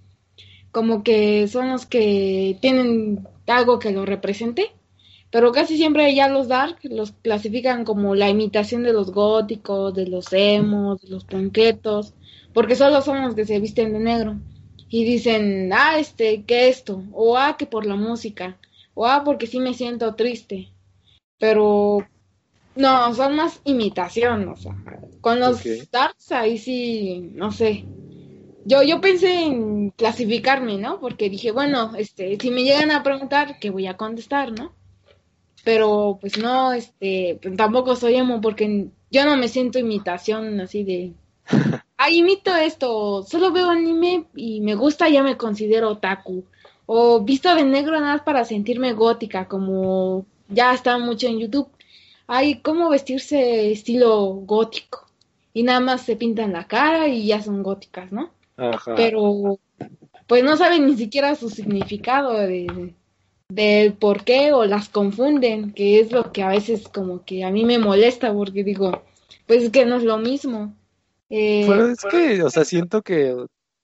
[SPEAKER 2] como que son los que tienen algo que lo represente pero casi siempre ya los dark los clasifican como la imitación de los góticos, de los emos, de los punquetos, porque solo son los que se visten de negro. Y dicen, ah, este, que esto, o ah, que por la música, o ah, porque sí me siento triste. Pero No, son más imitación, o sea, con los darks ahí sí, no sé. Yo, yo pensé en clasificarme, ¿no? Porque dije, bueno, este, si me llegan a preguntar, ¿qué voy a contestar, no? Pero pues no, este, tampoco soy emo porque yo no me siento imitación así de, ah, imito esto, solo veo anime y me gusta, ya me considero otaku. O visto de negro nada más para sentirme gótica, como ya está mucho en YouTube. Hay cómo vestirse estilo gótico. Y nada más se pintan la cara y ya son góticas, ¿no? Ajá. Pero pues no saben ni siquiera su significado de, del por qué o las confunden, que es lo que a veces como que a mí me molesta porque digo, pues es que no es lo mismo.
[SPEAKER 4] Eh, Pero es que, o sea, siento que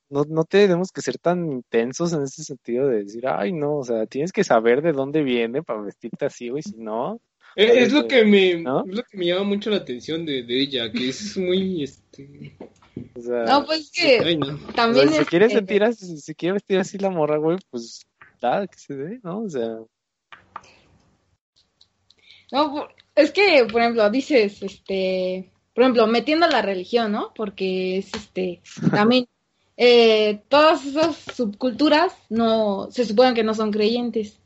[SPEAKER 4] no, no tenemos que ser tan intensos en ese sentido de decir, ay, no, o sea, tienes que saber de dónde viene para vestirte así, güey, si no.
[SPEAKER 3] Es, lo que me, es lo que me llama mucho la atención de, de ella, que es muy, este...
[SPEAKER 2] O sea, no, pues que también
[SPEAKER 4] si quiere sentir así, si quiere vestir así la morra, güey, pues nada, que se dé, ¿no? O sea...
[SPEAKER 2] No, es que, por ejemplo, dices, este, por ejemplo, metiendo la religión, ¿no? Porque es, este, también eh, todas esas subculturas no se suponen que no son creyentes.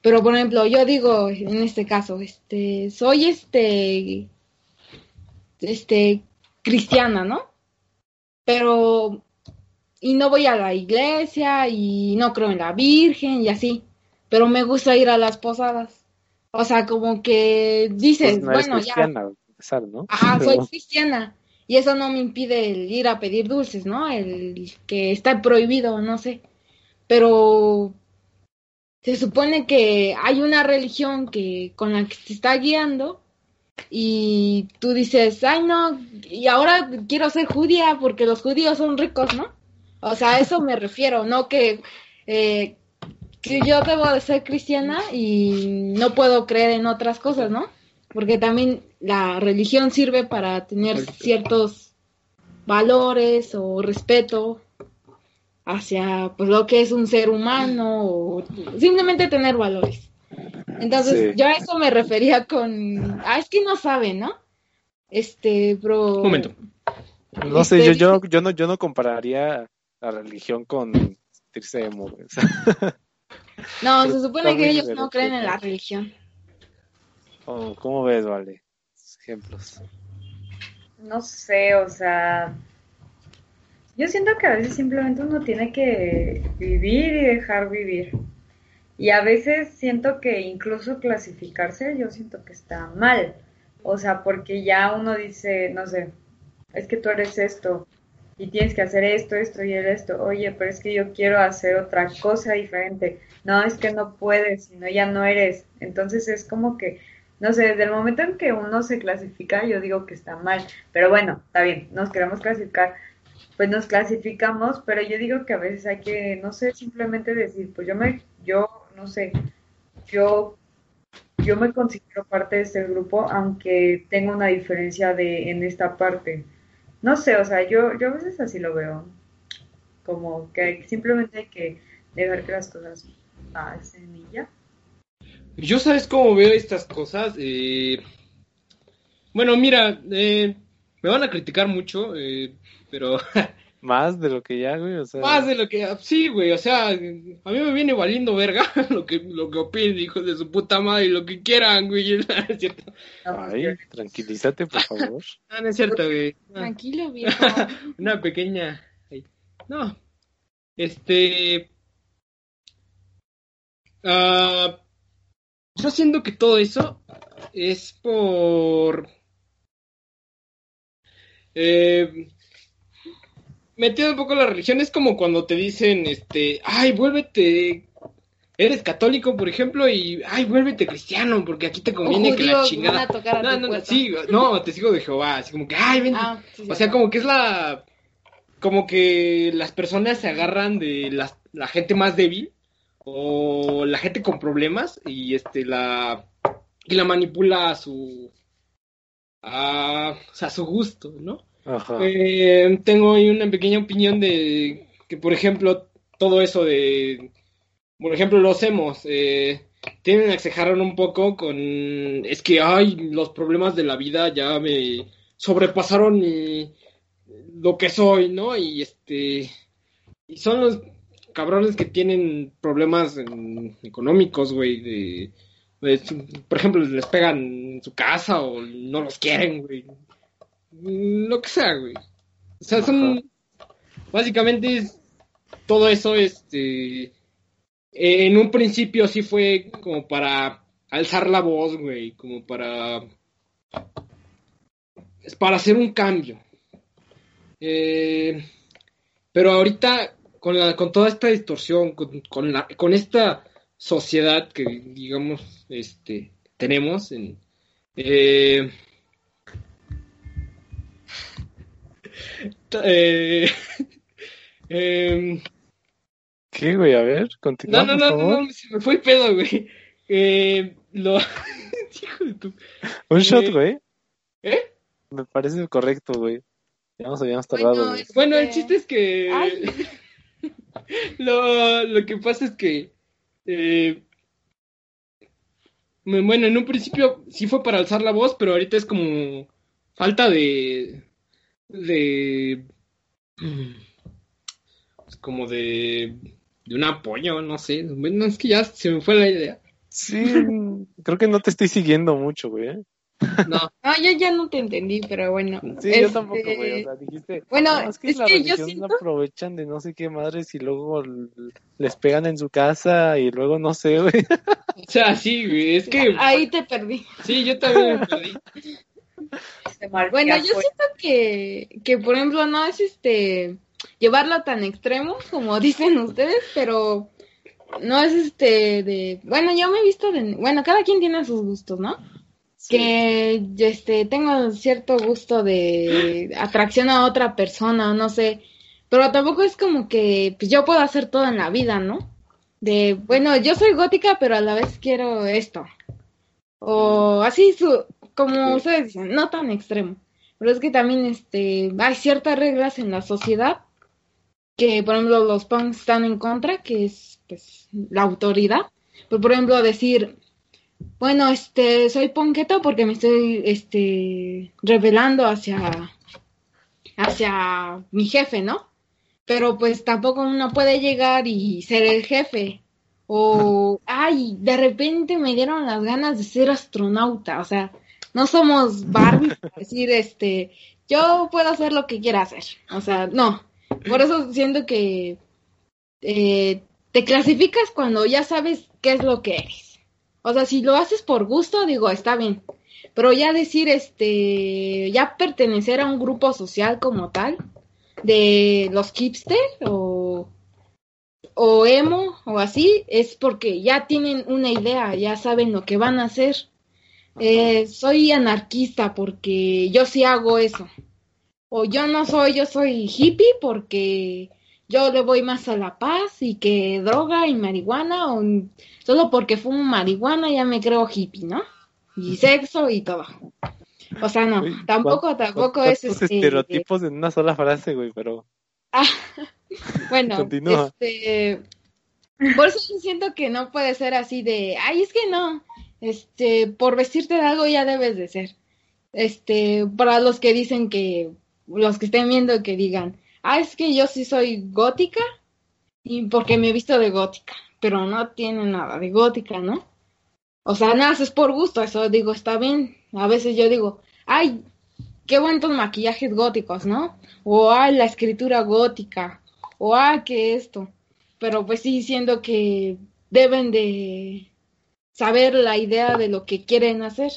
[SPEAKER 2] Pero por ejemplo, yo digo en este caso, este, soy este, este, cristiana, ¿no? Pero, y no voy a la iglesia y no creo en la Virgen y así, pero me gusta ir a las posadas. O sea, como que dices, pues bueno, ya. ¿no? Ajá, soy cristiana y eso no me impide el ir a pedir dulces, ¿no? El que está prohibido, no sé. Pero se supone que hay una religión que con la que te está guiando y tú dices, ay no, y ahora quiero ser judía porque los judíos son ricos, ¿no? O sea, a eso me refiero, no que, eh, que yo debo de ser cristiana y no puedo creer en otras cosas, ¿no? porque también la religión sirve para tener ciertos valores o respeto hacia pues lo que es un ser humano o simplemente tener valores. Entonces, yo a eso me refería con ah, es que no saben, ¿no? Este, bro.
[SPEAKER 3] Un momento.
[SPEAKER 4] No sé, yo, este, yo, yo no yo no compararía la religión con sentirse
[SPEAKER 2] no, se supone que ellos no creen en la religión.
[SPEAKER 4] ¿Cómo, ves, Vale? Ejemplos.
[SPEAKER 1] No sé, o sea, yo siento que a veces simplemente uno tiene que vivir y dejar vivir. Y a veces siento que incluso clasificarse, yo siento que está mal. O sea, porque ya uno dice, no sé, es que tú eres esto y tienes que hacer esto, esto y esto. Oye, pero es que yo quiero hacer otra cosa diferente. No, es que no puedes, sino ya no eres. Entonces es como que no sé, desde el momento en que uno se clasifica, yo digo que está mal, pero bueno, está bien, nos queremos clasificar, pues nos clasificamos, pero yo digo que a veces hay que, no sé, simplemente decir, pues yo me, yo, no sé, yo, yo me considero parte de este grupo, aunque tengo una diferencia de, en esta parte. No sé, o sea, yo, yo a veces así lo veo, como que simplemente hay que dejar que las cosas pasen y ya.
[SPEAKER 3] Yo sabes cómo veo estas cosas. Eh, bueno, mira, eh, me van a criticar mucho, eh, pero...
[SPEAKER 4] Más de lo que ya, güey, o sea...
[SPEAKER 3] Más de lo que Sí, güey, o sea, a mí me viene valiendo verga lo que, lo que opinen, hijos de su puta madre, y lo que quieran, güey, es cierto.
[SPEAKER 4] Ay, tranquilízate, por favor.
[SPEAKER 3] no, no es cierto, güey.
[SPEAKER 2] Tranquilo, viejo.
[SPEAKER 3] Una pequeña... No, este... Ah yo siento que todo eso es por... Eh, metido un poco la religión, es como cuando te dicen, este, ay, vuélvete, eres católico, por ejemplo, y, ay, vuélvete cristiano, porque aquí te conviene que la chingada... no, no, no, sí, no, te sigo de Jehová, así como que, ay, ven, ah, o sea, como que es la, como que las personas se agarran de la, la gente más débil o la gente con problemas y este la y la manipula a su a, a su gusto, ¿no? Eh, tengo una pequeña opinión de que, por ejemplo, todo eso de, por ejemplo, los hemos, eh, tienen a exagerar un poco con, es que, ay, los problemas de la vida ya me sobrepasaron lo que soy, ¿no? Y este, y son los cabrones que tienen problemas económicos, güey, de, por ejemplo, les pegan en su casa o no los quieren, güey. Lo que sea, güey. O sea, son, básicamente, todo eso, este, en un principio sí fue como para alzar la voz, güey, como para, para hacer un cambio. Eh, pero ahorita con, la, con toda esta distorsión, con, la, con esta sociedad que, digamos, este, tenemos en... Eh,
[SPEAKER 4] eh, em, ¿Qué, güey? A ver, continúa.
[SPEAKER 3] No, no, no, no, se me fue el pedo, güey. Eh, lo...
[SPEAKER 4] Un shot, güey.
[SPEAKER 3] ¿Eh?
[SPEAKER 4] Me parece correcto, güey. Ya nos habíamos tardado.
[SPEAKER 3] Bueno, bueno el chiste es que lo, lo que pasa es que eh, bueno, en un principio sí fue para alzar la voz, pero ahorita es como falta de de pues como de de un apoyo, no sé. Bueno, es que ya se me fue la idea.
[SPEAKER 4] Sí, creo que no te estoy siguiendo mucho, güey. ¿eh?
[SPEAKER 2] No. yo ya no te entendí, pero bueno.
[SPEAKER 4] Sí, yo tampoco, güey. O sea, dijiste.
[SPEAKER 2] Bueno,
[SPEAKER 4] es que la religión aprovechan de no sé qué madres y luego les pegan en su casa y luego no sé, güey.
[SPEAKER 3] O sea, sí, güey. Es que.
[SPEAKER 2] Ahí te perdí.
[SPEAKER 3] Sí, yo también me perdí.
[SPEAKER 2] Bueno, yo siento que, que, por ejemplo, no es este llevarlo tan extremo como dicen ustedes, pero no es este de, bueno, yo me he visto de, bueno, cada quien tiene sus gustos, ¿no? que este tengo cierto gusto de atracción a otra persona, no sé, pero tampoco es como que pues, yo puedo hacer todo en la vida, ¿no? De, bueno, yo soy gótica, pero a la vez quiero esto. O así, su, como ustedes dicen, no tan extremo. Pero es que también este, hay ciertas reglas en la sociedad que, por ejemplo, los punks están en contra, que es pues, la autoridad. Pero, por ejemplo, decir, bueno, este, soy ponqueto porque me estoy, este, revelando hacia, hacia mi jefe, ¿no? Pero pues tampoco uno puede llegar y ser el jefe. O, ay, de repente me dieron las ganas de ser astronauta. O sea, no somos Barbie para decir, este, yo puedo hacer lo que quiera hacer. O sea, no. Por eso siento que eh, te clasificas cuando ya sabes qué es lo que eres. O sea, si lo haces por gusto, digo, está bien. Pero ya decir, este, ya pertenecer a un grupo social como tal, de los hipster o, o emo o así, es porque ya tienen una idea, ya saben lo que van a hacer. Eh, soy anarquista porque yo sí hago eso. O yo no soy, yo soy hippie porque yo le voy más a la paz y que droga y marihuana, o solo porque fumo marihuana ya me creo hippie, ¿no? Y sexo y todo. O sea, no, tampoco, tampoco es este...
[SPEAKER 4] estereotipos en una sola frase, güey, pero...
[SPEAKER 2] Ah, bueno, este... Por eso yo siento que no puede ser así de, ay, es que no, este, por vestirte de algo ya debes de ser. Este, para los que dicen que, los que estén viendo que digan, ah, es que yo sí soy gótica y porque me he visto de gótica, pero no tiene nada de gótica, ¿no? O sea, nada, es por gusto, eso digo, está bien. A veces yo digo, ay, qué buenos maquillajes góticos, ¿no? O ay, la escritura gótica, o ay, que esto. Pero pues sí, siendo que deben de saber la idea de lo que quieren hacer.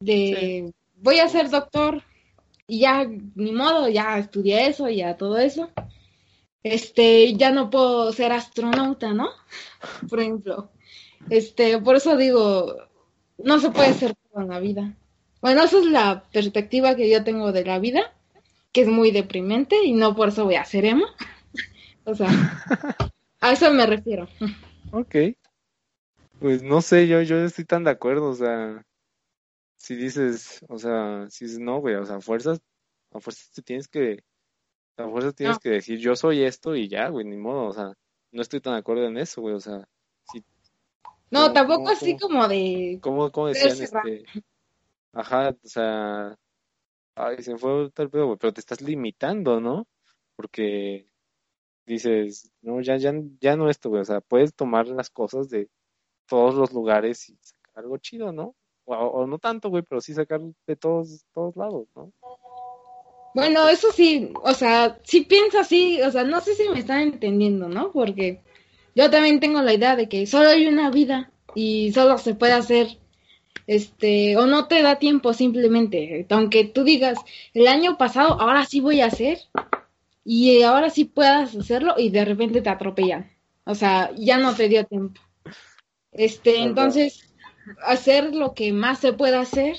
[SPEAKER 2] De, voy a ser doctor, y ya, ni modo, ya estudié eso, y ya todo eso. Este, ya no puedo ser astronauta, ¿no? Por ejemplo. Este, por eso digo, no se puede ser todo en la vida. Bueno, esa es la perspectiva que yo tengo de la vida, que es muy deprimente y no por eso voy a ser emo. o sea, a eso me refiero.
[SPEAKER 4] Ok. Pues no sé, yo, yo estoy tan de acuerdo, o sea, si dices, o sea, si dices, no, güey, o sea, a fuerzas, a fuerzas te tienes que, a fuerzas tienes que decir, yo soy esto y ya, güey, ni modo, o sea, no estoy tan de acuerdo en eso, güey, o sea, si,
[SPEAKER 2] No, tampoco así como de...
[SPEAKER 4] ¿Cómo, cómo decían este? Ajá, o sea... Ay, se fue tal pedo, pero te estás limitando, ¿no? Porque dices, no, ya, ya, ya no esto, güey, o sea, puedes tomar las cosas de todos los lugares y sacar algo chido, ¿no? O, no tanto, güey, pero sí sacar de todos, todos lados, ¿no?
[SPEAKER 2] Bueno, eso sí, o sea, sí pienso así, o sea, no sé si me están entendiendo, ¿no? Porque yo también tengo la idea de que solo hay una vida y solo se puede hacer, este, o no te da tiempo simplemente, aunque tú digas, el año pasado, ahora sí voy a hacer, y ahora sí puedas hacerlo y de repente te atropellan. O sea, ya no te dio tiempo. Este, entonces, hacer lo que más se pueda hacer,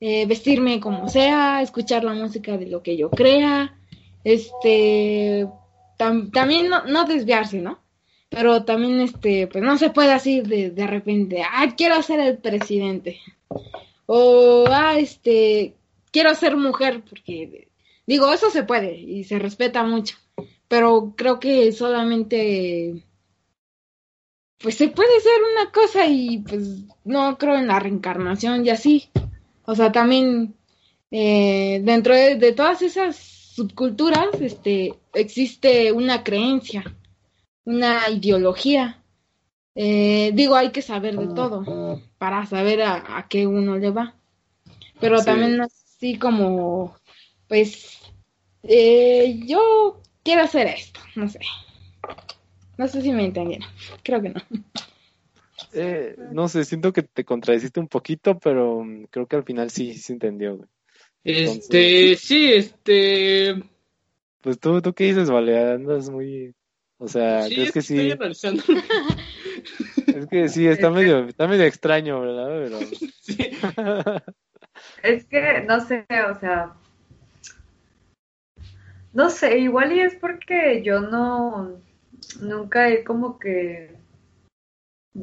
[SPEAKER 2] eh, vestirme como sea, escuchar la música de lo que yo crea, este, también no, no, desviarse, ¿no? Pero también, este, pues no se puede así de, de repente, ah, quiero ser el presidente. O, ah, este, quiero ser mujer, porque Digo, eso se puede y se respeta mucho, pero creo que solamente pues se puede ser una cosa y pues no creo en la reencarnación y así. O sea, también eh, dentro de, todas esas subculturas este, existe una creencia, una ideología. Eh, digo, hay que saber de todo para saber a, qué uno le va. Pero también así como pues eh, yo quiero hacer esto, no sé. No sé si me entendieron, creo que no.
[SPEAKER 4] Eh, no sé, siento que te contradeciste un poquito, pero mm, creo que al final sí, se entendió,
[SPEAKER 3] Este, sí, este...
[SPEAKER 4] Pues tú, ¿tú qué dices, Vale? Andas muy... O sea, ¿crees que sí? es que sí, está medio, está medio extraño, ¿verdad? Pero... Sí.
[SPEAKER 1] es que, no sé, o sea, no sé, igual y es porque yo no, nunca he como que,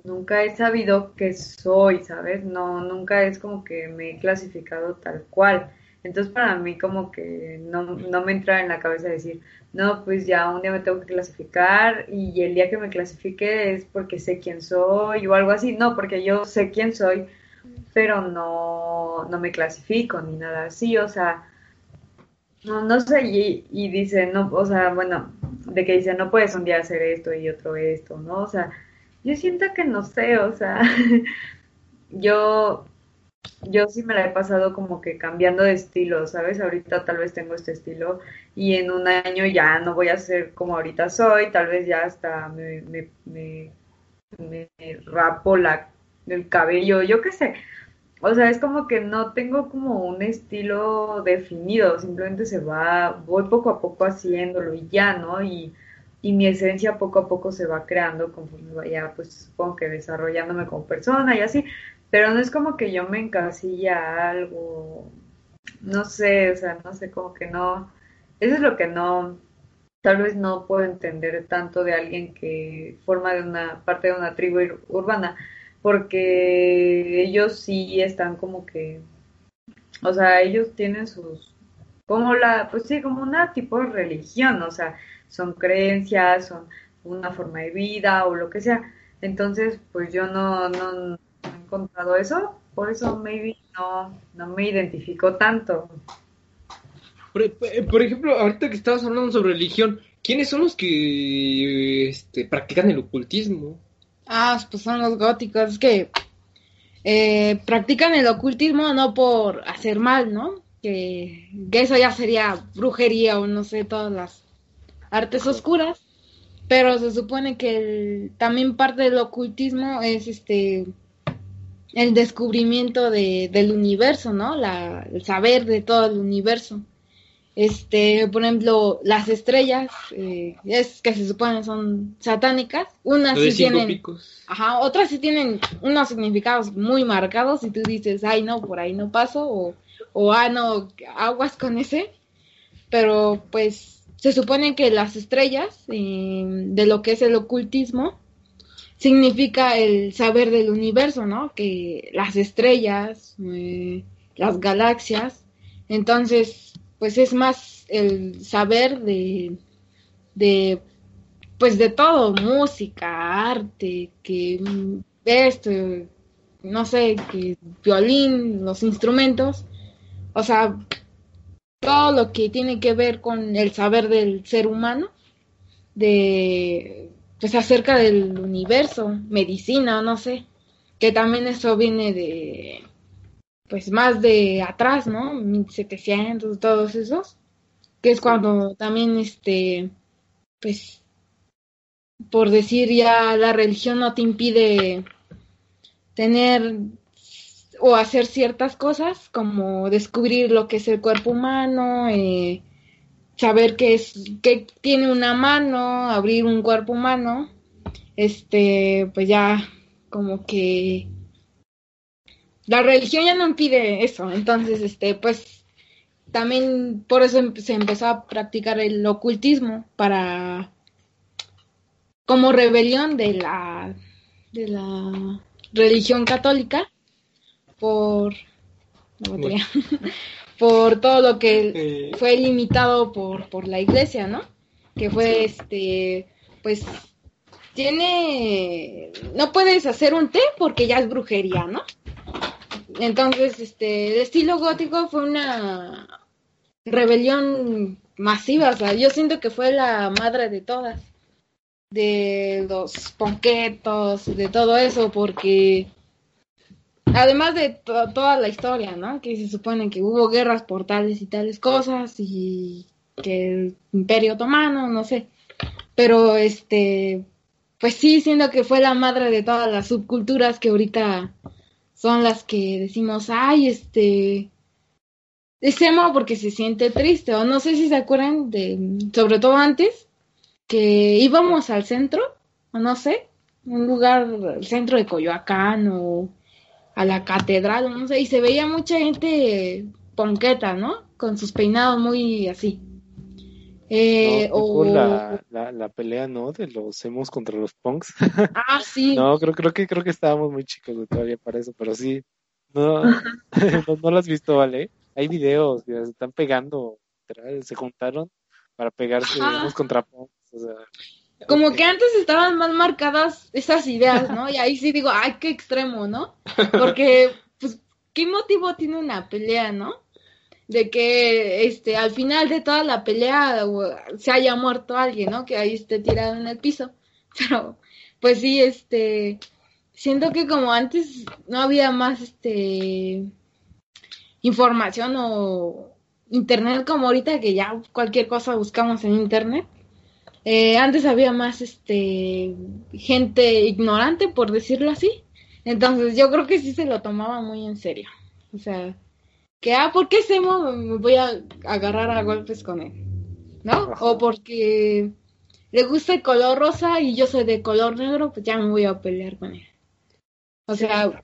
[SPEAKER 1] nunca he sabido que soy, ¿sabes? No, nunca es como que me he clasificado tal cual. Entonces para mí como que no, no me entra en la cabeza decir, no, pues ya un día me tengo que clasificar y el día que me clasifique es porque sé quién soy o algo así. No, porque yo sé quién soy, pero no, no me clasifico ni nada así. O sea, no, no sé, y, dice, no, o sea, bueno, de que dice, no puedes un día hacer esto y otro esto, ¿no? O sea, yo siento que no sé, o sea, yo, yo sí me la he pasado como que cambiando de estilo, ¿sabes? Ahorita tal vez tengo este estilo y en un año ya no voy a ser como ahorita soy, tal vez ya hasta me, me, me, me rapo la, el cabello, yo qué sé. O sea, es como que no tengo como un estilo definido, simplemente se va, voy poco a poco haciéndolo y ya, ¿no? Y, y mi esencia poco a poco se va creando conforme vaya, pues supongo que desarrollándome como persona y así, pero no es como que yo me encasilla algo, no sé, o sea, no sé, como que no, eso es lo que no, tal vez no puedo entender tanto de alguien que forma de una parte de una tribu urbana porque ellos sí están como que, o sea, ellos tienen sus, como la, pues sí, como una tipo de religión, o sea, son creencias, son una forma de vida o lo que sea. Entonces, pues yo no, no, he encontrado eso, por eso maybe no, no me identifico tanto.
[SPEAKER 3] Por, ejemplo, ahorita que estabas hablando sobre religión, ¿quiénes son los que este, practican el ocultismo?
[SPEAKER 2] Ah, pues son los góticos que eh, practican el ocultismo no por hacer mal, ¿no? Que, eso ya sería brujería o no sé, todas las artes oscuras. Pero se supone que también parte del ocultismo es este el descubrimiento de, del universo, ¿no? La, el saber de todo el universo. Este, por ejemplo, las estrellas, eh, es que se supone son satánicas, unas sí tienen, ajá, otras sí tienen unos significados muy marcados y tú dices, ay no, por ahí no paso, o, o ah no, aguas con ese, pero pues se supone que las estrellas, eh, de lo que es el ocultismo, significa el saber del universo, ¿no? Que las estrellas, eh, las galaxias, entonces pues es más el saber de, de pues de todo, música, arte, que esto, no sé, que violín, los instrumentos, o sea, todo lo que tiene que ver con el saber del ser humano, de pues acerca del universo, medicina, no sé, que también eso viene de pues más de atrás, ¿no? 1700, todos esos, que es cuando también este pues por decir ya la religión no te impide tener o hacer ciertas cosas como descubrir lo que es el cuerpo humano, eh, saber qué es qué tiene una mano, abrir un cuerpo humano, este, pues ya como que la religión ya no impide eso, entonces este, pues también por eso se empezó a practicar el ocultismo para como rebelión de la de la religión católica por por todo lo que fue limitado por, por la iglesia, ¿no? Que fue este, pues, tiene, no puedes hacer un té porque ya es brujería, ¿no? Entonces, este, el estilo gótico fue una rebelión masiva, o sea, yo siento que fue la madre de todas, de los ponquetos, de todo eso, porque Además de toda la historia, ¿no? Que se supone que hubo guerras por tales y tales cosas y que el Imperio Otomano, no sé. Pero este, pues sí, siendo que fue la madre de todas las subculturas que ahorita son las que decimos, ay, este, es porque se siente triste. O no sé si se acuerdan de, sobre todo antes, que íbamos al centro, o no sé, un lugar, el centro de Coyoacán o a la catedral, no sé, y se veía mucha gente ponqueta, ¿no? Con sus peinados muy así.
[SPEAKER 4] Eh, o la, la, pelea, ¿no? De los hemos contra los punks.
[SPEAKER 2] Ah, sí.
[SPEAKER 4] no, creo, creo que creo que estábamos muy chicos todavía para eso, pero sí. No, no, lo has visto, ¿vale? Hay videos, se están pegando, se juntaron para pegarse contra punks. O sea,
[SPEAKER 2] como que antes estaban más marcadas esas ideas, ¿no? Y ahí sí digo, ay, qué extremo, ¿no? Porque, pues, ¿qué motivo tiene una pelea, no? De que, este, al final de toda la pelea se haya muerto alguien, ¿no? Que ahí esté tirado en el piso. Pero, pues sí, este, siento que como antes no había más, este, información o internet como ahorita que ya cualquier cosa buscamos en internet eh, antes había más este gente ignorante, por decirlo así. Entonces yo creo que sí se lo tomaba muy en serio. O sea, que, ah, ¿por qué Semo me voy a agarrar a golpes con él? ¿No? O porque le gusta el color rosa y yo soy de color negro, pues ya me voy a pelear con él. O sea,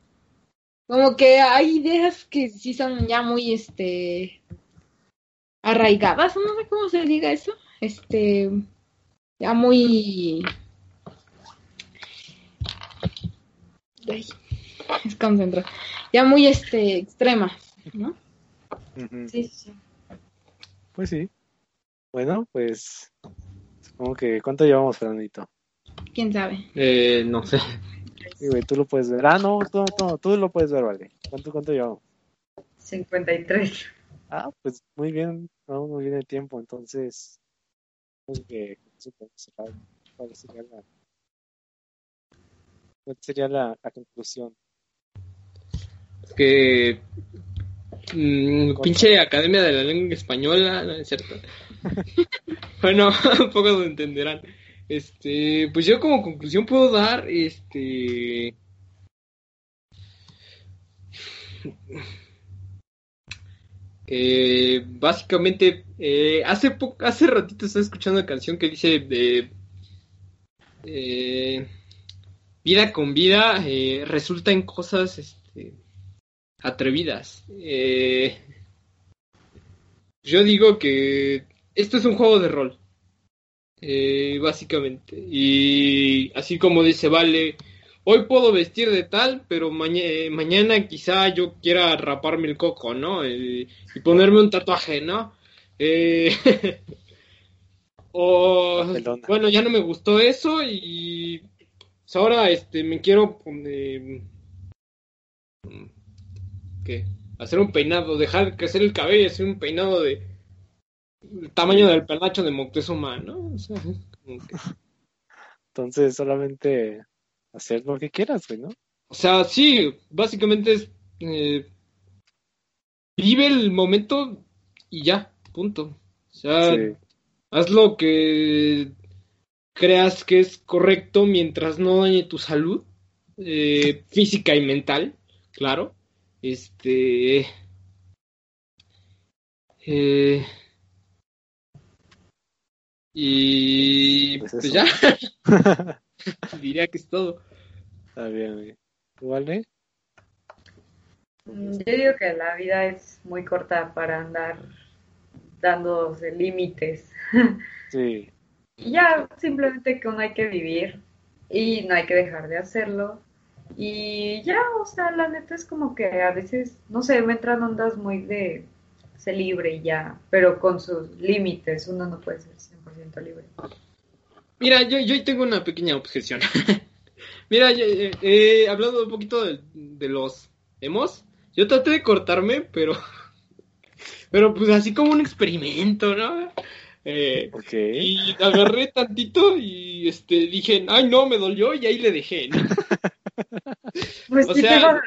[SPEAKER 2] como que hay ideas que sí son ya muy, este, arraigadas, no sé cómo se diga eso. Este, ya muy... es concentrado. Ya muy este extrema, ¿no? Sí, sí.
[SPEAKER 4] Pues sí. Bueno, pues supongo que ¿cuánto llevamos, Fernandito?
[SPEAKER 2] ¿Quién sabe?
[SPEAKER 3] Eh, no sé.
[SPEAKER 4] Sí, güey, tú lo puedes ver. Ah, no, tú, tú lo puedes ver, vale. ¿Cuánto, cuánto llevamos?
[SPEAKER 1] 53.
[SPEAKER 4] Ah, pues muy bien, vamos muy bien el tiempo, entonces, que ¿Cuál sería la, cuál sería la, conclusión?
[SPEAKER 3] Es que mm, pinche Academia de la Lengua Española, ¿no es cierto? bueno, un poco lo entenderán. Este, pues yo como conclusión puedo dar, este, eh, básicamente, eh, hace poco, hace ratito estaba escuchando una canción que dice de eh, vida con vida eh, resulta en cosas este, atrevidas. yo digo que esto es un juego de rol, básicamente. Y así como dice Vale, hoy puedo vestir de tal, pero mañana quizá yo quiera raparme el coco, ¿no? y ponerme un tatuaje, ¿no? Eh, o, bueno, ya no me gustó eso y pues ahora este me quiero eh, hacer un peinado, dejar crecer el cabello, hacer un peinado de el tamaño del penacho de Moctezuma, ¿no?
[SPEAKER 4] Entonces solamente hacer lo que quieras, güey, ¿no?
[SPEAKER 3] O sea, sí, básicamente es eh, vive el momento y ya, punto. O sea, haz lo que creas que es correcto mientras no dañe tu salud eh, física y mental, claro. Este. Eh, y pues, pues ya. Diría que es todo.
[SPEAKER 4] Está bien. ¿Tú, vale?
[SPEAKER 1] Mm, yo digo que la vida es muy corta para andar dándose límites.
[SPEAKER 4] Sí.
[SPEAKER 1] Y ya simplemente que uno hay que vivir y no hay que dejar de hacerlo. Y ya, o sea, la neta es como que a veces, no sé, me entran ondas muy de ser libre y ya, pero con sus límites, uno no puede ser 100% libre.
[SPEAKER 3] Mira, yo, yo tengo una pequeña objeción. Mira, he eh, hablado un poquito de, de los emos. Yo traté de cortarme, pero. Pero pues así como un experimento, ¿no? Eh, Y agarré tantito y este dije, ay no, me dolió y ahí le dejé, ¿no?
[SPEAKER 1] Pues o sea,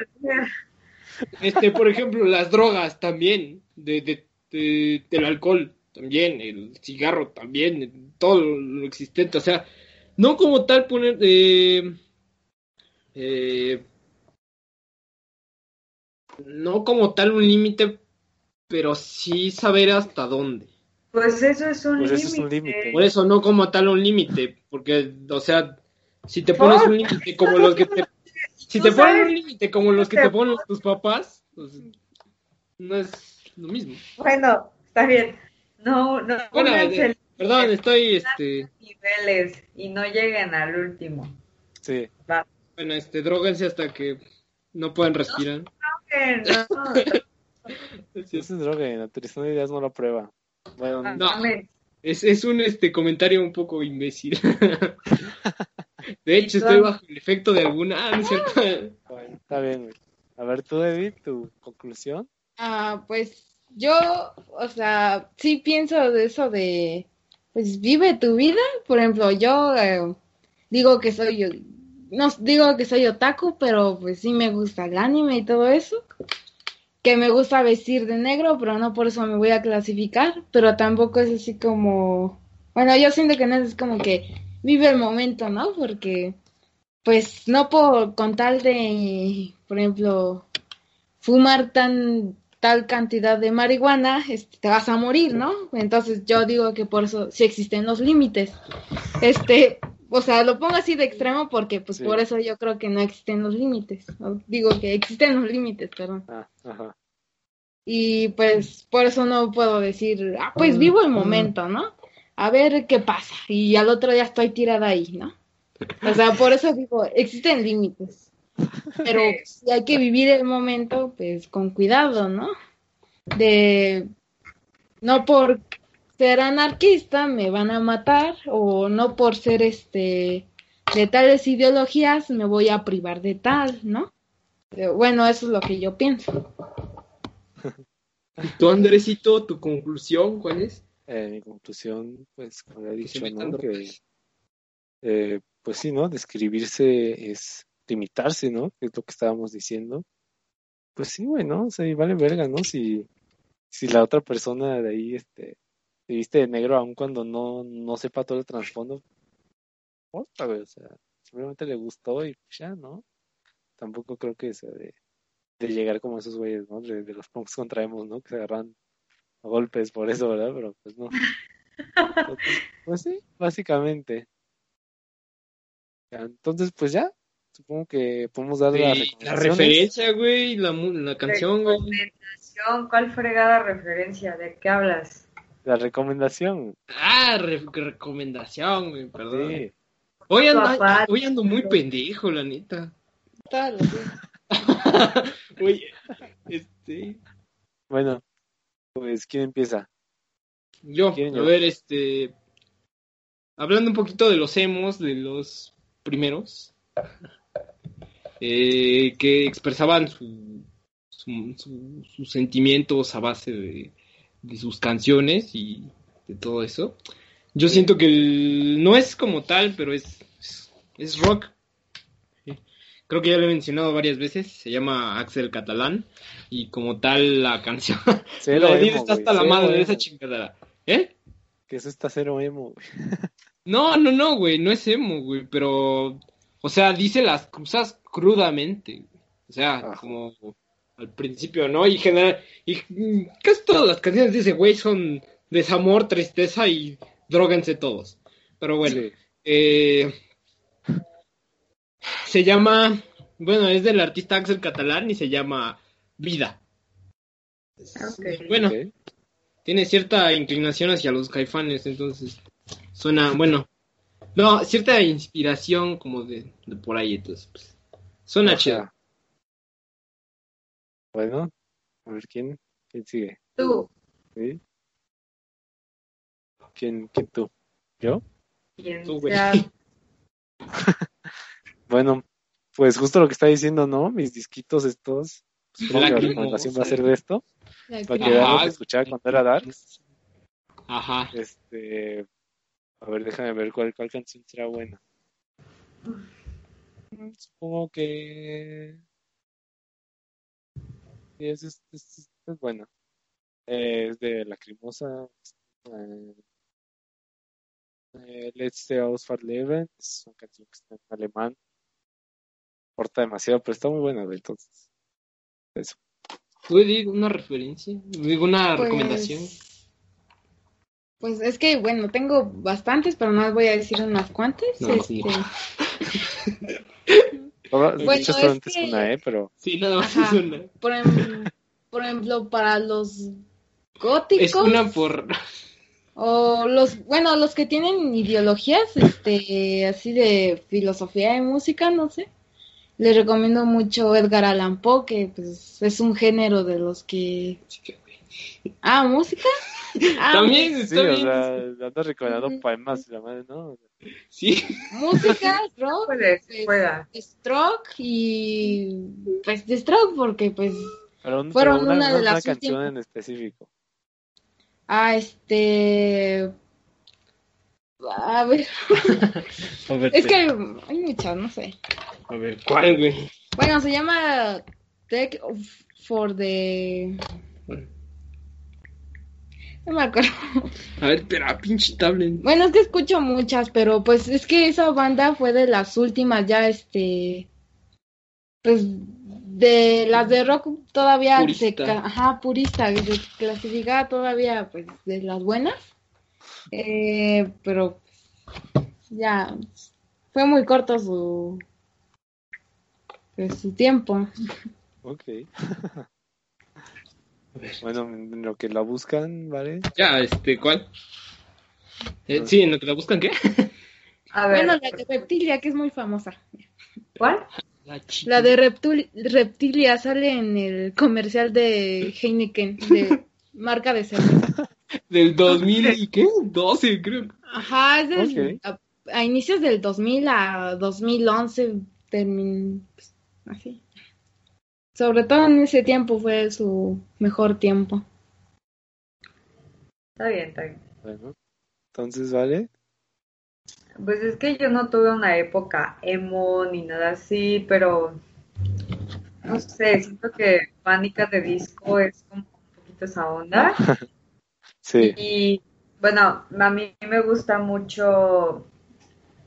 [SPEAKER 3] este, por ejemplo, las drogas también, de, de, del alcohol también, el cigarro también, todo lo existente, o sea, no como tal poner, eh, eh, no como tal un límite, pero sí saber hasta dónde.
[SPEAKER 1] Pues eso es un pues límite.
[SPEAKER 3] Por eso no como tal un límite, porque, o sea, si te pones un límite como los que te... Si te ponen un límite como los que te ponen tus papás, pues no es lo mismo.
[SPEAKER 1] Bueno, está bien. No, no.
[SPEAKER 3] Bueno, perdón, estoy, este...
[SPEAKER 1] Niveles y no lleguen al último.
[SPEAKER 4] Sí.
[SPEAKER 3] Bueno, este, droguense hasta que no puedan respirar.
[SPEAKER 1] No, no,
[SPEAKER 4] Eso es droga, la de ideas no lo prueba. Bueno,
[SPEAKER 3] no. Es, es un este comentario un poco imbécil. de hecho, estoy bajo el efecto de alguna. Ah,
[SPEAKER 4] bueno, está bien. A ver, tú, Edith, tu conclusión.
[SPEAKER 2] Ah, pues yo, o sea, sí pienso de eso de, pues vive tu vida. Por ejemplo, yo eh, digo que soy, no digo que soy otaku, pero pues sí me gusta el anime y todo eso que me gusta vestir de negro, pero no por eso me voy a clasificar, pero tampoco es así como, bueno, yo siento que no es como que vive el momento, ¿no? Porque, pues, no puedo con tal de, por ejemplo, fumar tan tal cantidad de marihuana, este, te vas a morir, ¿no? Entonces yo digo que por eso sí existen los límites. Este, o sea, lo pongo así de extremo porque pues por eso yo creo que no existen los límites. Digo que existen los límites, perdón.
[SPEAKER 4] Ah, ajá.
[SPEAKER 2] Y pues por eso no puedo decir, ah, pues vivo el momento, ¿no? A ver qué pasa. Y al otro día estoy tirada ahí, ¿no? O sea, por eso digo, existen límites. Pero si hay que vivir el momento, pues con cuidado, ¿no? De no por ser anarquista me van a matar o no por ser este de tales ideologías me voy a privar de tal, ¿no? bueno, eso es lo que yo pienso.
[SPEAKER 3] ¿Tú, Andresito, tu conclusión cuál es?
[SPEAKER 4] Eh, mi conclusión, pues, como he dicho, ¿no? Que, eh, pues sí, ¿no? Describirse es limitarse, ¿no? Que es lo que estábamos diciendo. Pues sí, bueno, o sea, vale verga, ¿no? Si, si la otra persona de ahí, este, se viste de negro aun cuando no, no sepa todo el trasfondo, otra vez, o sea, simplemente le gustó y pues ya, ¿no? Tampoco creo que sea de, de llegar como esos güeyes, ¿no? De, los punks contraemos, ¿no? Que se agarran golpes por eso, ¿verdad? Pero pues no. pues sí, básicamente. Entonces, pues ya, supongo que podemos dar la,
[SPEAKER 3] la referencia, güey, la, la canción, güey.
[SPEAKER 1] ¿Cuál fregada referencia? ¿De qué hablas?
[SPEAKER 4] La recomendación.
[SPEAKER 3] Ah, recomendación, güey, perdón. Hoy, ando, hoy ando muy pendejo, la neta.
[SPEAKER 2] Tal,
[SPEAKER 3] Oye, este.
[SPEAKER 4] Bueno, pues, ¿quién empieza?
[SPEAKER 3] Yo, a ver, este. Hablando un poquito de los emos, de los primeros. eh, que expresaban su, sus sentimientos a base de, sus canciones y de todo eso. Yo siento que no es como tal, pero es, es, rock. Creo que ya lo he mencionado varias veces. Se llama Axel Catalán. Y como tal, la canción.
[SPEAKER 4] Cero emo,
[SPEAKER 3] está hasta la madre de esa chingadera. ¿Eh?
[SPEAKER 4] Que eso está cero emo, güey.
[SPEAKER 3] No, no, no, güey. No es emo, güey. Pero. O sea, dice las cosas crudamente. O sea, como al principio, ¿no? Y general, y casi todas las canciones de ese güey son desamor, tristeza y droguense todos. Pero bueno, eh, se llama, bueno, es del artista Axel Catalán y se llama Vida. Bueno, tiene cierta inclinación hacia los caifanes, entonces suena, bueno, no, cierta inspiración como de, por ahí, entonces, pues, suena chido.
[SPEAKER 4] Bueno, a ver quién, quién sigue.
[SPEAKER 1] Tú.
[SPEAKER 4] ¿Sí? ¿Quién, quién tú? ¿Yo?
[SPEAKER 1] ¿Quién
[SPEAKER 3] tú, güey.
[SPEAKER 4] bueno, pues justo lo que está diciendo, ¿no? Mis disquitos estos. Pues, la recomendación va a ser de esto. Para que vean lo que escuchaba cuando era Darks.
[SPEAKER 3] Ajá.
[SPEAKER 4] Este. A ver, déjame ver cuál, cuál canción será buena. Supongo que es, es, es, es buena. Eh, es de Lacrimosa. Eh, eh, Let's Stay Ausfahrleben. Es una canción que está en alemán. Corta demasiado, pero está muy buena, entonces. Eso.
[SPEAKER 3] ¿Puedo una referencia? ¿Digo una pues, recomendación?
[SPEAKER 2] Pues es que, bueno, tengo bastantes, pero no les voy a decir unas cuantas.
[SPEAKER 3] No,
[SPEAKER 2] este...
[SPEAKER 4] bueno, es una, ¿eh? Pero...
[SPEAKER 3] Sí, nada más es una.
[SPEAKER 2] Por, em, por, ejemplo, para los góticos...
[SPEAKER 3] Es una por...
[SPEAKER 2] O los, bueno, los que tienen ideologías, este, así de filosofía de música, no sé. Les recomiendo mucho Edgar Allan Poe, que pues es un género de los que... Ah, música.
[SPEAKER 3] Ah, también,
[SPEAKER 4] sí, o sea, ando recordando poemas, la madre, ¿no?
[SPEAKER 3] Sí.
[SPEAKER 2] Música, rock,
[SPEAKER 1] pues,
[SPEAKER 2] stroke y pues de stroke porque pues fueron una, de las
[SPEAKER 4] una canción en específico.
[SPEAKER 2] Ah, este a ver.
[SPEAKER 3] a ver
[SPEAKER 2] es que hay muchas, no sé.
[SPEAKER 3] A ver, ¿cuál, güey?
[SPEAKER 2] Bueno, se llama Tech for the no me acuerdo.
[SPEAKER 3] A ver, pero pinche tablet.
[SPEAKER 2] Bueno, es que escucho muchas, pero pues es que esa banda fue de las últimas ya, este. Pues de las de rock todavía
[SPEAKER 3] purista.
[SPEAKER 2] se. Ajá, purista, clasificada todavía, pues de las buenas. Eh, pero ya fue muy corto su. Pues, su tiempo.
[SPEAKER 4] Ok. Bueno, en lo que la buscan, ¿vale?
[SPEAKER 3] Ya, este, ¿cuál? Eh, sí, en lo que la buscan, ¿qué?
[SPEAKER 2] A ver. Bueno, la de Reptilia, que es muy famosa.
[SPEAKER 1] ¿Cuál?
[SPEAKER 2] La, de Reptilia sale en el comercial de Heineken, de marca de cerveza.
[SPEAKER 3] Del 2000 y qué? 12, creo.
[SPEAKER 2] Ajá, es del, a, inicios del 2000 a 2011, termin, pues, así. Sobre todo en ese tiempo fue su mejor tiempo.
[SPEAKER 1] Está bien, está bien.
[SPEAKER 4] Bueno, entonces, ¿vale?
[SPEAKER 1] Pues es que yo no tuve una época emo ni nada así, pero no sé, siento que Pánica de Disco es como un poquito esa onda.
[SPEAKER 4] sí.
[SPEAKER 1] Y bueno, a mí me gusta mucho,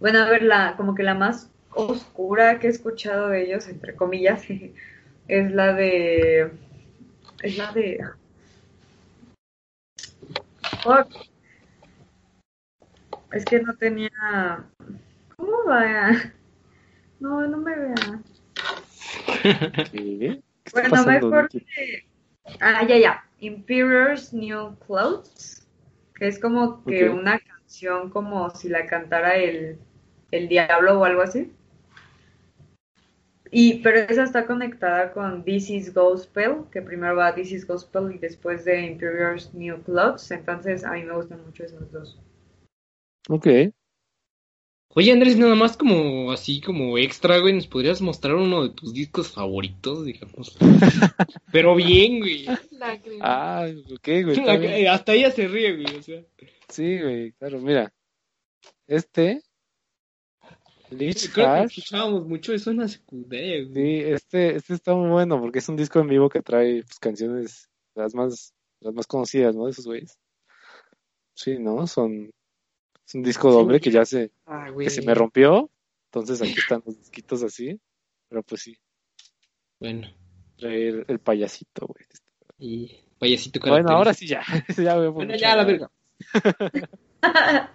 [SPEAKER 1] bueno, a ver, la, como que la más oscura que he escuchado de ellos, entre comillas, es la de. Es la de. Es que no tenía. ¿Cómo va? No, no me vea. Bueno, mejor que. Ah, ya, ya. Imperior's New Clothes. Que es como que una canción como si la cantara el, el diablo o algo así. Y, pero esa está conectada con This is Gospel, que primero va This is Gospel y después de Interior's New Clothes. Entonces, a mí me gustan mucho esos dos.
[SPEAKER 4] Ok.
[SPEAKER 3] Oye, Andrés, nada más como así como extra, güey, ¿nos podrías mostrar uno de tus discos favoritos, digamos? Pero bien, güey.
[SPEAKER 4] Ah, ok, güey.
[SPEAKER 3] Hasta ella se ríe, güey, o sea.
[SPEAKER 4] Sí, güey, claro, mira. Este.
[SPEAKER 3] Lich Creo que escuchábamos mucho eso en la secundaria,
[SPEAKER 4] güey. Sí, este, este está muy bueno porque es un disco en vivo que trae pues, canciones las más, las más conocidas, ¿no? De esos güeyes. Sí, ¿no? Son es un disco doble que ya se, ah, que se me rompió. Entonces aquí están los disquitos así. Pero pues sí.
[SPEAKER 3] Bueno.
[SPEAKER 4] Traer el payasito, güey.
[SPEAKER 3] Y payasito
[SPEAKER 4] Bueno, ahora sí ya. ya
[SPEAKER 3] bueno, ya la verga.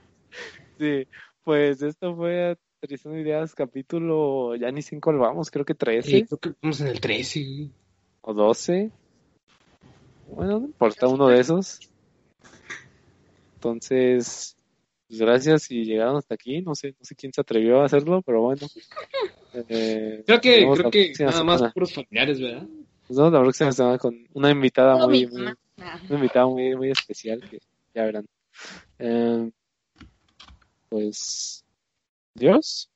[SPEAKER 4] sí, pues esto fue Aterrizando Ideas, capítulo, ya ni cinco lo vamos, creo que 13.
[SPEAKER 3] creo que vamos en el 13.
[SPEAKER 4] O 12. Bueno, no importa uno de esos. Entonces, pues gracias y llegaron hasta aquí. No sé, no sé quién se atrevió a hacerlo, pero bueno.
[SPEAKER 3] Eh, creo que, creo que nada más puros familiares, ¿verdad?
[SPEAKER 4] Pues no, la próxima semana con una invitada muy, muy, una invitada muy, muy especial que ya verán. Eh, pues, Dios.